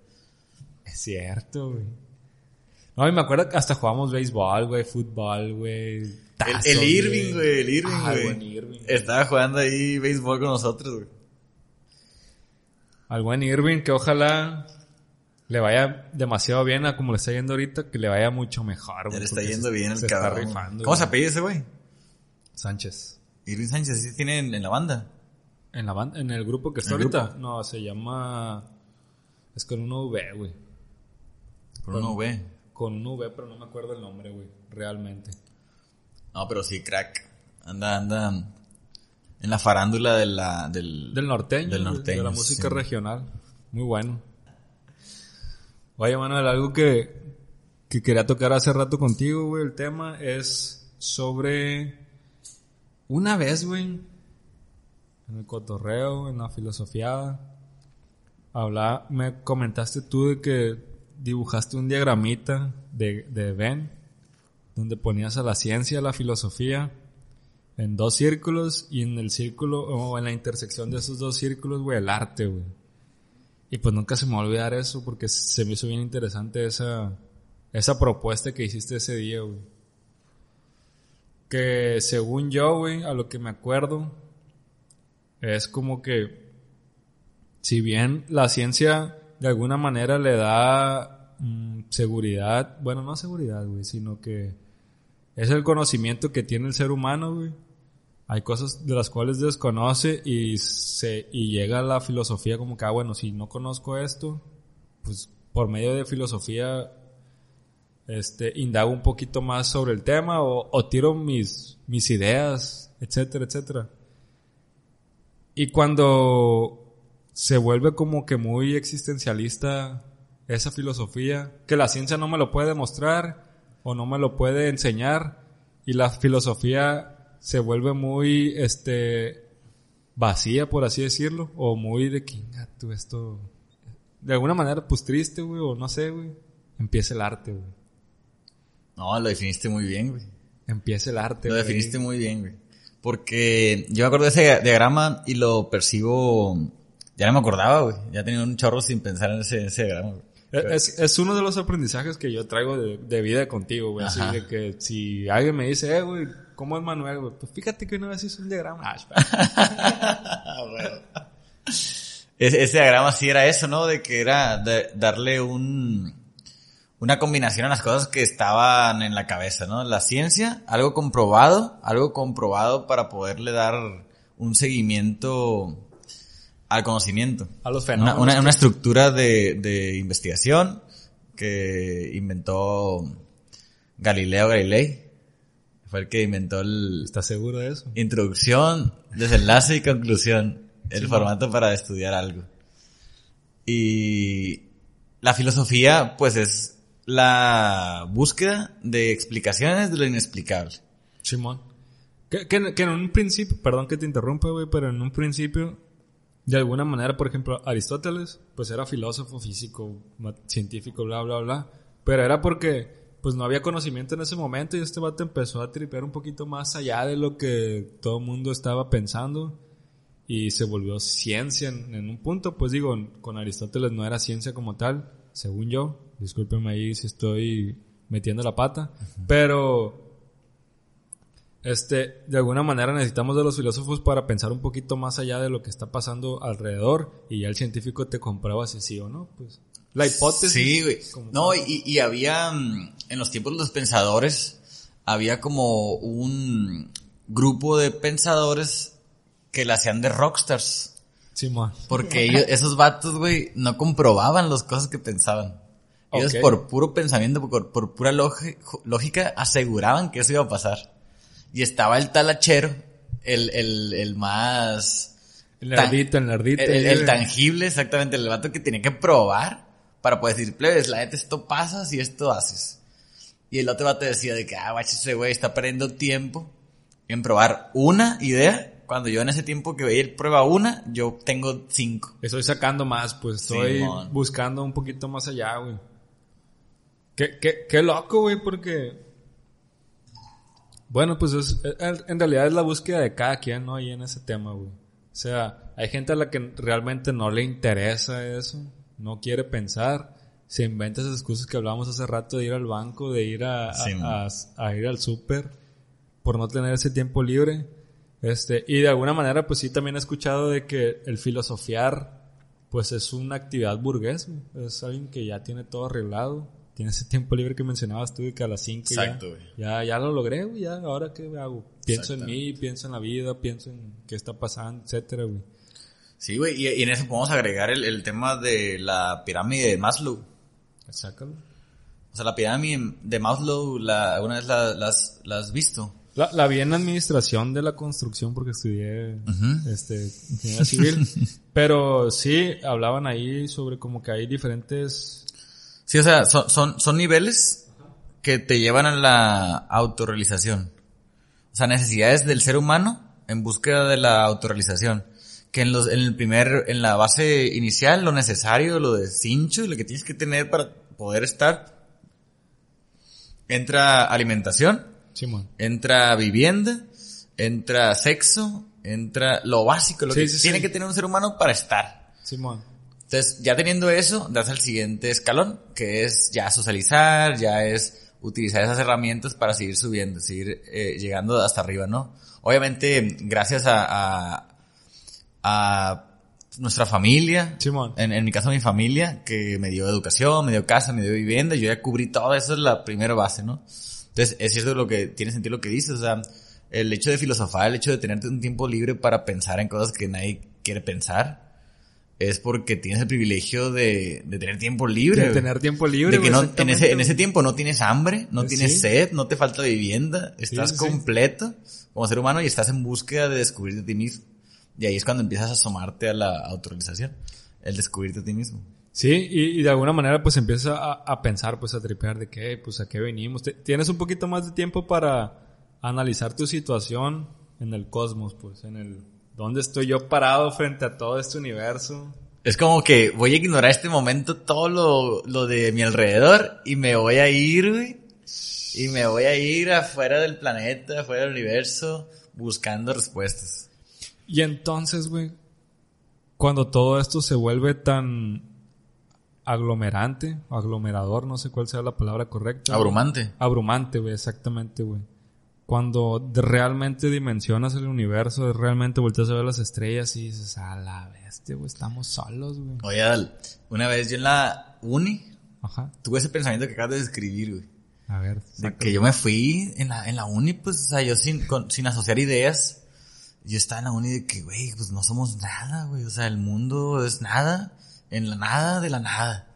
Es cierto, güey. No, y me acuerdo que hasta jugábamos béisbol, güey, fútbol, güey. El, Irving, güey, el Irving, Ah, güey. buen Irving. Estaba jugando ahí béisbol con nosotros, güey. Al buen Irving, que ojalá le vaya demasiado bien a como le está yendo ahorita, que le vaya mucho mejor, Ya le está yendo se- bien el cabrón. está rifando. ¿Cómo se apellida ese güey? Sánchez. Irving Sánchez, ¿sí tiene en, en la banda? En la banda, en el grupo que está ¿En el ahorita. No, se llama... Es con un V, güey. Por uno, güey. Con un V, pero no me acuerdo el nombre, güey. Realmente. No, pero sí, crack. Anda, anda en la farándula de la, del... Del norteño. Del norteño, De la música sí. regional. Muy bueno. Oye, Manuel, algo que, que quería tocar hace rato contigo, güey. El tema es sobre... Una vez, güey. En el cotorreo, en la filosofía. Habla, me comentaste tú de que dibujaste un diagramita de, de Ben. Donde ponías la ciencia, a la filosofía en dos círculos y en el círculo o en la intersección de esos dos círculos, güey, el arte, güey. Y pues nunca se me va eso porque se me hizo bien interesante esa esa propuesta que hiciste ese día, güey. que según yo, güey, a lo que me acuerdo, es como que si bien la ciencia de alguna manera le da mm, seguridad, bueno, no seguridad, güey, sino que es el conocimiento que tiene el ser humano, güey. Hay cosas de las cuales desconoce y se y llega a la filosofía como que, ah, bueno, si no conozco esto, pues por medio de filosofía este indago un poquito más sobre el tema o, o tiro mis mis ideas, etcétera, etcétera. Y cuando se vuelve como que muy existencialista esa filosofía, que la ciencia no me lo puede demostrar o no me lo puede enseñar y la filosofía se vuelve muy este vacía por así decirlo o muy de que tú esto de alguna manera pues triste güey o no sé güey empieza el arte güey no lo definiste muy bien güey empieza el arte lo definiste muy bien güey porque yo me acuerdo de ese diagrama y lo percibo ya no me acordaba, güey. Ya tenía un chorro sin pensar en ese, ese diagrama, güey. Es, es, uno de los aprendizajes que yo traigo de, de vida contigo, güey. Así de que si alguien me dice, eh, güey, ¿cómo es Manuel, güey? Pues fíjate que una vez hizo un diagrama. Ah, bueno. ese, ese, diagrama sí era eso, ¿no? De que era de, darle un, una combinación a las cosas que estaban en la cabeza, ¿no? La ciencia, algo comprobado, algo comprobado para poderle dar un seguimiento al conocimiento. A los fenómenos. Una, una, estructura de, de, investigación que inventó Galileo Galilei. Fue el que inventó el... ¿Estás seguro de eso? Introducción, desenlace y conclusión. El formato para estudiar algo. Y la filosofía, pues es la búsqueda de explicaciones de lo inexplicable. Simón. Que, que, que en un principio, perdón que te interrumpa, güey, pero en un principio de alguna manera, por ejemplo, Aristóteles, pues era filósofo, físico, científico, bla, bla, bla. Pero era porque, pues no había conocimiento en ese momento y este vato empezó a tripear un poquito más allá de lo que todo el mundo estaba pensando y se volvió ciencia en, un punto. Pues digo, con Aristóteles no era ciencia como tal, según yo. Discúlpenme ahí si estoy metiendo la pata. Pero este, de alguna manera necesitamos de los filósofos para pensar un poquito más allá de lo que está pasando alrededor y ya el científico te comprueba si sí o no, pues. La hipótesis. Sí, güey. No, y, y había, mm, en los tiempos de los pensadores, había como un grupo de pensadores que la hacían de rockstars. Sí, Porque ellos, esos vatos, güey, no comprobaban las cosas que pensaban. Ellos por puro pensamiento, por, por pura lógica, aseguraban que eso iba a pasar. Y estaba el talachero, el, el, el más... El nerdito, el nerdito. El, tangible, exactamente, el vato que tenía que probar para poder decir, plebes, la neta, esto pasas y esto haces. Y el otro vato decía de que, ah, guacho, ese güey está perdiendo tiempo en probar una idea cuando yo en ese tiempo que veía él prueba una, yo tengo cinco. Estoy sacando más, pues estoy buscando un poquito más allá, güey. Qué, qué, qué loco, güey, porque bueno, pues es, en realidad es la búsqueda de cada quien, ¿no? Ahí en ese tema, güey. O sea, hay gente a la que realmente no le interesa eso, no quiere pensar, se inventa esas excusas que hablábamos hace rato de ir al banco, de ir a, a, ir al súper, por no tener ese tiempo libre. Este, y de alguna manera, pues sí, también he escuchado de que el filosofiar, pues es una actividad burgués, es alguien que ya tiene todo arreglado tiene ese tiempo libre que mencionabas tú y que a las 5 ya, ya, ya, lo logré, güey, ya, ahora qué hago. Pienso en mí, pienso en la vida, pienso en qué está pasando, etcétera, güey. Sí, güey, y, en eso podemos agregar el, el, tema de la pirámide de Maslow. Exacto. O sea, la pirámide de Maslow, la, ¿alguna vez la, las, la has visto? La, la, vi en administración de la construcción porque estudié este, ingeniería civil. Pero sí, hablaban ahí sobre como que hay diferentes Sí, o sea, son, son, son niveles que te llevan a la autorrealización. O sea, necesidades del ser humano en búsqueda de la autorrealización. Que en los, en el primer, en la base inicial, lo necesario, lo de cincho, lo que tienes que tener para poder estar. Entra alimentación. Entra vivienda. Entra sexo. Entra lo básico, lo que tiene que tener un ser humano para estar. Simón. Entonces, ya teniendo eso, das al siguiente escalón, que es ya socializar, ya es utilizar esas herramientas para seguir subiendo, seguir eh, llegando hasta arriba, ¿no? Obviamente, gracias a, a, a nuestra familia, Simón. en, en mi caso mi familia, que me dio educación, me dio casa, me dio vivienda, yo ya cubrí todo eso, es la primera base, ¿no? Entonces, es cierto lo que, tiene sentido lo que dices, o sea, el hecho de filosofar, el hecho de tenerte un tiempo libre para pensar en cosas que nadie quiere pensar, es porque tienes el privilegio de, de tener tiempo libre. De tener tiempo libre, De que no, en ese, en ese güey. tiempo no tienes hambre, no Sí. tienes sed, no te falta vivienda, estás sí, sí. completo como ser humano y estás en búsqueda de descubrirte a ti mismo. Y ahí es cuando empiezas a asomarte a la autorización, el descubrirte a ti mismo. Sí, y, y de alguna manera pues empiezas a, a pensar, pues a tripear de qué, pues a qué venimos. Tienes un poquito más de tiempo para analizar tu situación en el cosmos, pues en el... ¿Dónde estoy yo parado frente a todo este universo? Es como que voy a ignorar este momento todo lo, lo de mi alrededor y me voy a ir, güey. Y me voy a ir afuera del planeta, afuera del universo, buscando respuestas. Y entonces, güey, cuando todo esto se vuelve tan aglomerante, aglomerador, no sé cuál sea la palabra correcta. Abrumante. Abrumante, güey, exactamente, güey. Cuando realmente dimensionas el universo, realmente volteas a ver las estrellas y dices, a la bestia, güey, estamos solos, güey. Oye, Adal, una vez yo en la uni Ajá. tuve ese pensamiento que acabas de describir, güey. A ver. De que yo me fui en la, en la uni, pues, o sea, yo sin, con- sin asociar ideas, yo estaba en la uni de que, güey, pues no somos nada, güey, o sea, el mundo es nada, en la nada de la nada.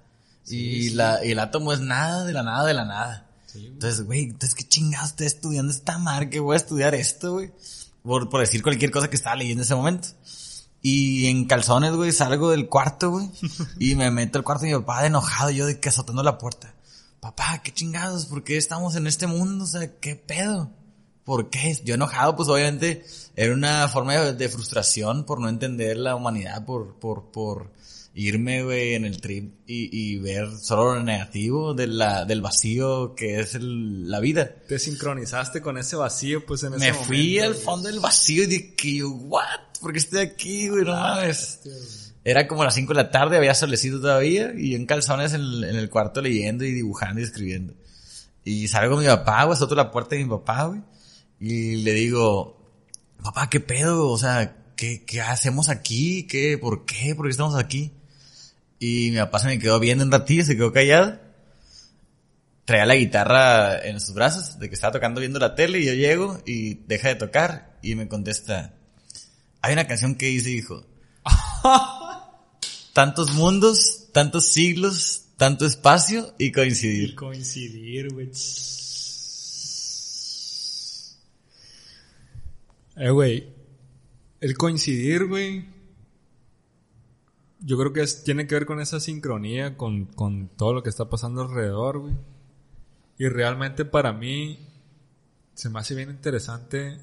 y, La, y el átomo es nada de la nada de la nada. Sí. Entonces, güey, entonces qué chingados estoy estudiando esta mar, que voy a estudiar esto, güey. Por, por decir cualquier cosa que estaba leyendo en ese momento. Y en calzones, güey, salgo del cuarto, güey. y me meto al cuarto de mi papá de enojado, yo de que azotando la puerta. Papá, qué chingados, ¿por qué estamos en este mundo? O sea, ¿qué pedo? ¿Por qué? Yo enojado, pues obviamente era una forma de, de frustración por no entender la humanidad, por, por, por irme, güey, en el trip y, y ver solo lo negativo de la, del vacío que es el- la vida. Te sincronizaste con ese vacío, pues en ese Me momento. fui al fondo del vacío y dije, que what? ¿Por qué estoy aquí, güey? No mames. Hostia, güey. Era como las 5 de la tarde, había solecito todavía, y yo en calzones en el, en el cuarto leyendo y dibujando y escribiendo. Y salgo con mi papá, güey, soto la puerta de mi papá, güey, y le digo, papá, ¿qué pedo? O sea, ¿qué, qué hacemos aquí? ¿Qué? ¿Por qué? ¿Por qué estamos aquí? Y mi papá se me quedó viendo un ratillo, se quedó callado. Traía la guitarra en sus brazos, de que estaba tocando viendo la tele, y yo llego y deja de tocar, y me contesta, hay una canción que dice, hijo, tantos mundos, tantos siglos, tanto espacio y coincidir. Coincidir, güey. Eh, güey. El coincidir, güey. Yo creo que es, tiene que ver con esa sincronía, con, con todo lo que está pasando alrededor, güey. Y realmente para mí se me hace bien interesante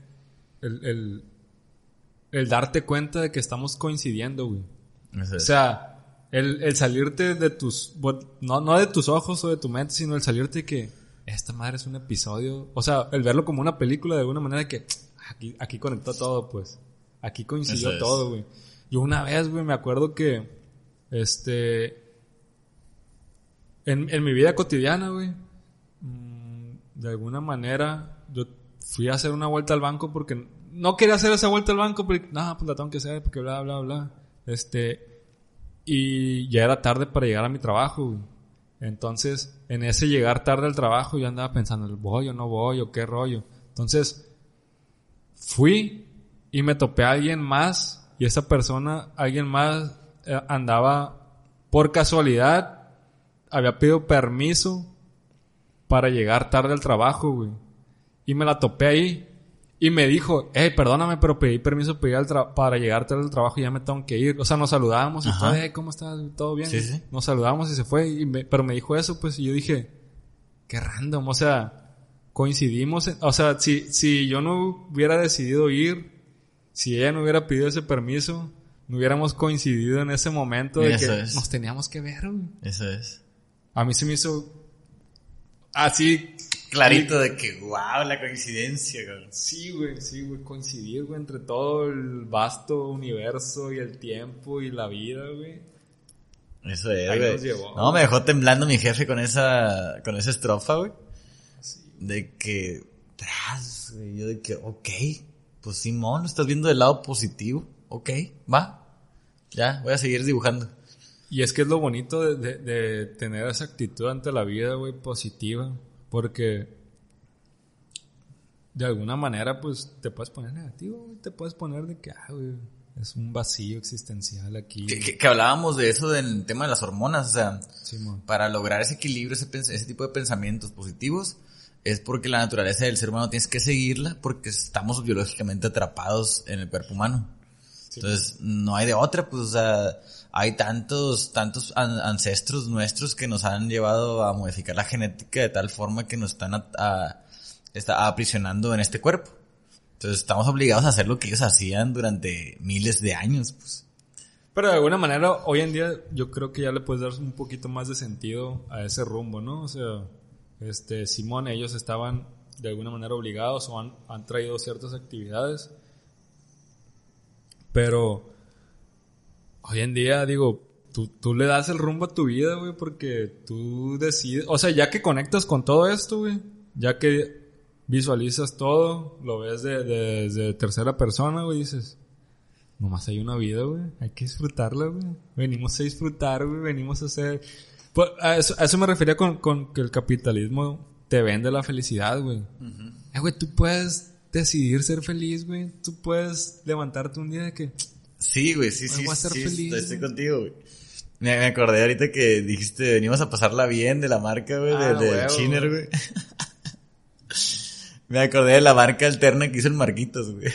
el, el, el darte cuenta de que estamos coincidiendo, güey. Eso O es. sea, el, el salirte de tus, no, no de tus ojos o de tu mente, sino el salirte de que esta madre es un episodio. O sea, el verlo como una película de alguna manera que aquí, aquí conectó todo, pues. Aquí coincidió Eso todo, güey. Yo una vez, güey, me acuerdo que, este, en, en mi vida cotidiana, güey, mm, de alguna manera, yo fui a hacer una vuelta al banco porque no quería hacer esa vuelta al banco porque, no, pues la tengo que hacer porque bla, bla, bla. Este, y ya era tarde para llegar a mi trabajo, güey. Entonces, en ese llegar tarde al trabajo, yo andaba pensando, ¿voy o no voy o qué rollo? Entonces, fui y me topé a alguien más y esa persona, alguien más, eh, andaba por casualidad, había pedido permiso para llegar tarde al trabajo, güey. Y me la topé ahí. Y me dijo, hey, perdóname, pero pedí permiso para llegar, para llegar tarde al trabajo y ya me tengo que ir. O sea, nos saludamos y todo, hey, ¿cómo estás? ¿Todo bien? Sí, sí. Nos saludamos y se fue. Y me- pero me dijo eso, pues, y yo dije, qué random. O sea, coincidimos. en- o sea, si, si yo no hubiera decidido ir, si ella no hubiera pedido ese permiso, no hubiéramos coincidido en ese momento de Eso que es. nos teníamos que ver, güey. Eso es. A mí se me hizo así Clarito de que, wow, la coincidencia, cabrón. Sí, güey, sí, güey, coincidir, güey, entre todo el vasto universo y el tiempo y la vida, güey. Eso es, Ahí güey. nos llevó. No, me dejó temblando mi jefe con esa, con esa estrofa, güey. De que, tras, yo de que, ok, pues Simón, lo estás viendo del lado positivo, ok, va, ya, voy a seguir dibujando. Y es que es lo bonito de, de- de tener esa actitud ante la vida, güey, positiva. Porque de alguna manera, pues, te puedes poner negativo, güey. Te puedes poner de que, ah, güey, es un vacío existencial aquí. Que, que- que hablábamos de eso del tema de las hormonas, o sea, Simón. para lograr ese equilibrio, ese tipo de pensamientos positivos, es porque la naturaleza del ser humano tienes que seguirla porque estamos biológicamente atrapados en el cuerpo humano. Entonces, no hay de otra, pues, o sea, hay tantos, tantos an- ancestros nuestros que nos han llevado a modificar la genética de tal forma que nos están a- a- está aprisionando en este cuerpo. Entonces, estamos obligados a hacer lo que ellos hacían durante miles de años, pues. Pero de alguna manera, hoy en día, yo creo que ya le puedes dar un poquito más de sentido a ese rumbo, ¿no? O sea, este, Simón, ellos estaban de alguna manera obligados o han, han traído ciertas actividades. Pero hoy en día, digo, tú, tú le das el rumbo a tu vida, güey, porque tú decides, o sea, ya que conectas con todo esto, güey, ya que visualizas todo, lo ves de, de- desde tercera persona, güey, dices, nomás hay una vida, güey, hay que disfrutarla, güey. Venimos a disfrutar, güey, venimos a hacer... Pues, a, eso, a eso me refería con, con que el capitalismo te vende la felicidad, güey. Eh, güey, tú puedes decidir ser feliz, güey. Tú puedes levantarte un día de que... Sí, güey, sí, sí, voy a ser sí, feliz, estoy, güey. contigo, güey. Me, me acordé ahorita que dijiste, venimos a pasarla bien de la marca, güey, Ah, de, de huevo, Chiner, güey. me acordé de la marca alterna que hizo el Marquitos, güey.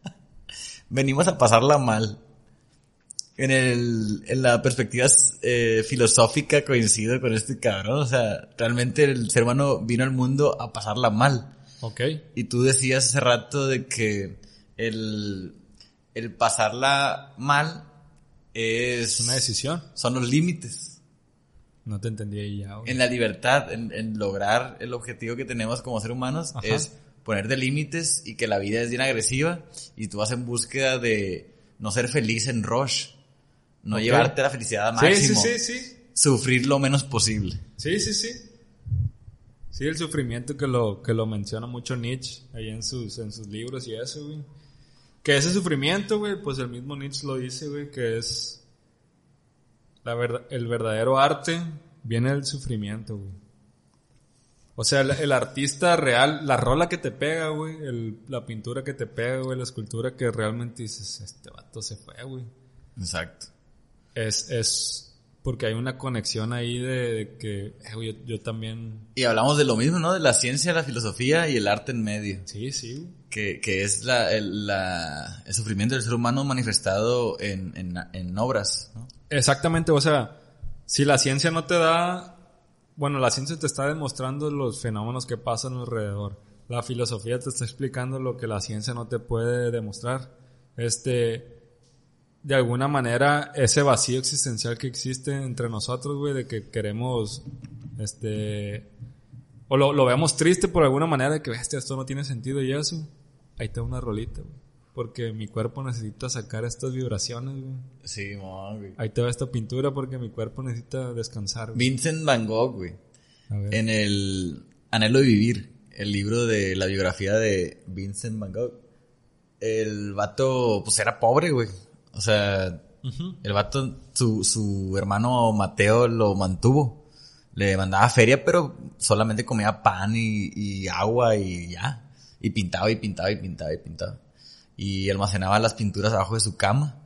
venimos a pasarla mal. En el, en la perspectiva eh, filosófica coincido con este cabrón, o sea, realmente el ser humano vino al mundo a pasarla mal. Ok. Y tú decías hace rato de que el, el pasarla mal es... Una decisión. Son los límites. No te entendí ahí ya, güey. En la libertad, en, en lograr el objetivo que tenemos como ser humanos, Ajá. es ponerte límites y que la vida es bien agresiva y tú vas en búsqueda de no ser feliz en rush. No Ok. llevarte la felicidad a Sí, máximo. sí, sí, sí. Sufrir lo menos posible. Sí, sí, sí. Sí, el sufrimiento que lo, que lo menciona mucho Nietzsche ahí en sus, en sus libros y eso, güey. Que ese sufrimiento, güey, pues el mismo Nietzsche lo dice, güey, que es la verdad, el verdadero arte viene del sufrimiento, güey. O sea, el, el artista real, la rola que te pega, güey, el- la pintura que te pega, güey, la escultura que realmente dices, este vato se fue, güey. Exacto. Es, es porque hay una conexión ahí de, de que, eh, yo, yo también, Y hablamos de lo mismo, ¿no? De la ciencia, la filosofía y el arte en medio. sí, sí, que, que es la, el, la- el sufrimiento del ser humano manifestado en, en, en obras, ¿no? Exactamente, o sea, si la ciencia no te da, bueno, la ciencia te está demostrando los fenómenos que pasan alrededor. La filosofía te está explicando lo que la ciencia no te puede demostrar. Este, de alguna manera, ese vacío existencial que existe entre nosotros, güey, de que queremos, este, o lo, lo vemos triste por alguna manera de que, bestia, esto no tiene sentido y eso. Ahí está una rolita, güey. Porque mi cuerpo necesita sacar estas vibraciones, güey. Sí, mo, güey. Ahí te va esta pintura porque mi cuerpo necesita descansar. güey. Vincent Van Gogh, güey. A ver. En el Anhelo de Vivir, el libro de la biografía de Vincent Van Gogh. El vato, pues era pobre, güey. O sea, el vato, su, su hermano Mateo lo mantuvo. Le mandaba feria, pero solamente comía pan y, y agua y ya. Y pintaba y pintaba y pintaba y pintaba. Y almacenaba las pinturas abajo de su cama.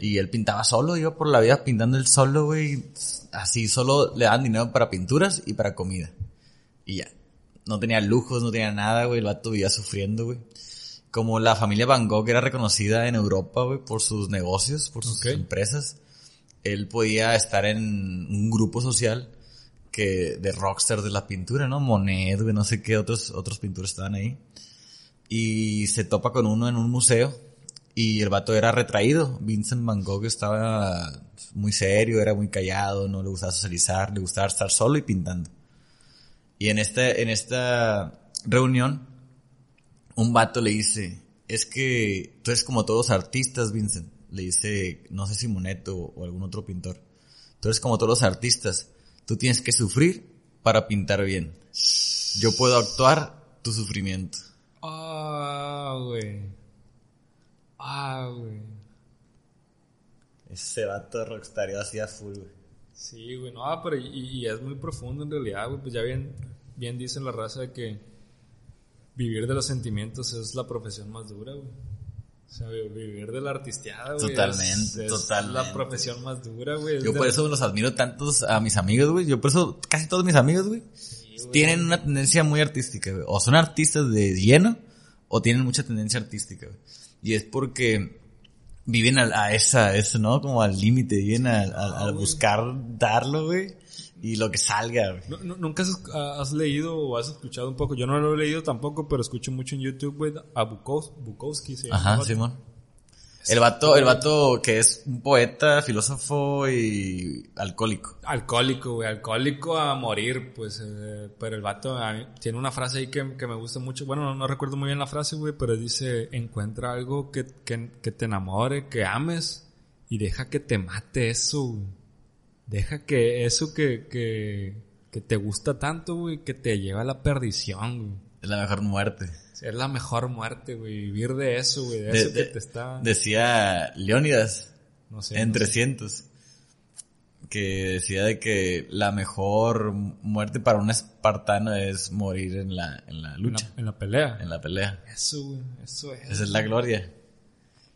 Y él pintaba solo, iba por la vida pintando él solo, güey. Así solo le daban dinero para pinturas y para comida. Y ya. No tenía lujos, no tenía nada, güey. El vato vivía sufriendo, güey. Como la familia Van Gogh era reconocida en Europa, güey, por sus negocios, por sus Ok. empresas, él podía estar en un grupo social que de rockstar de la pintura, ¿no? Monet, güey, no sé qué otros otros pintores estaban ahí. Y se topa con uno en un museo y el vato era retraído. Vincent Van Gogh estaba muy serio, era muy callado, no le gustaba socializar, le gustaba estar solo y pintando. Y en esta, en esta reunión, un vato le dice, es que tú eres como todos los artistas, Vincent. Le dice, no sé si Monet o, algún otro pintor. Tú eres como todos los artistas. Tú tienes que sufrir para pintar bien. Yo puedo actuar tu sufrimiento. Ah, güey. Ah, güey. Ese vato rockstar así a full, güey. Sí, güey. No, pero y, y es muy profundo en realidad, güey. Pues ya bien, bien dicen la raza de que vivir de los sentimientos es la profesión más dura, güey. O sea, vivir de la artisteada, güey. Totalmente, es, totalmente. la profesión más dura, güey. Yo por eso los admiro tantos a mis amigos, güey. Yo por eso casi todos mis amigos, güey, tienen una tendencia muy artística, güey. O son artistas de lleno o tienen mucha tendencia artística, güey. Y es porque viven a, a esa, eso, ¿no? Como al límite, viven a, a, a buscar darlo, güey y lo que salga. Güey. No, no, ¿Nunca has, has, leído o has escuchado un poco? Yo no lo he leído tampoco, pero escucho mucho en YouTube, güey, a Bukowski. Bukowski ¿sí? Ajá, Simón. El vato, el vato que es un poeta, filósofo y alcohólico. Alcohólico, güey, alcohólico a morir, pues, eh, pero el vato tiene una frase ahí que, que me gusta mucho, bueno, no, no, recuerdo muy bien la frase, güey, pero dice, encuentra algo que, que, que te enamore, que ames, y deja que te mate eso, güey. Deja que eso que, que, que te gusta tanto, güey, que te lleva a la perdición, güey. Es la mejor muerte. Es la mejor muerte, güey. Vivir de eso, güey. De, de, eso que te está... Decía Leónidas. No sé. En no 300. Sé. Que decía de que la mejor muerte para un espartano es morir en la, en la lucha. En la, en la pelea. En la pelea. Eso, güey. Eso es. Esa es la gloria.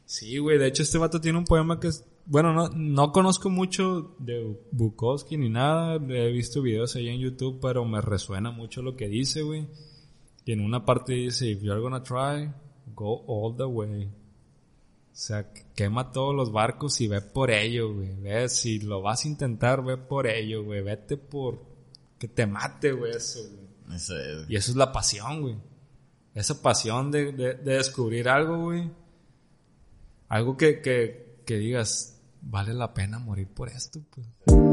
Sí, güey. De hecho, este vato tiene un poema que es bueno, no, no conozco mucho de Bukowski ni nada. He visto videos ahí en YouTube, pero me resuena mucho lo que dice, güey. Y en una parte dice, if you're gonna try, go all the way. O sea, quema todos los barcos y ve por ello, güey. Ve, si lo vas a intentar, ve por ello, güey. Vete por que te mate, güey, eso, güey. Eso es. Y eso es la pasión, güey. Esa pasión de, de, de descubrir algo, güey. Algo que, que, que digas, vale la pena morir por esto, pues.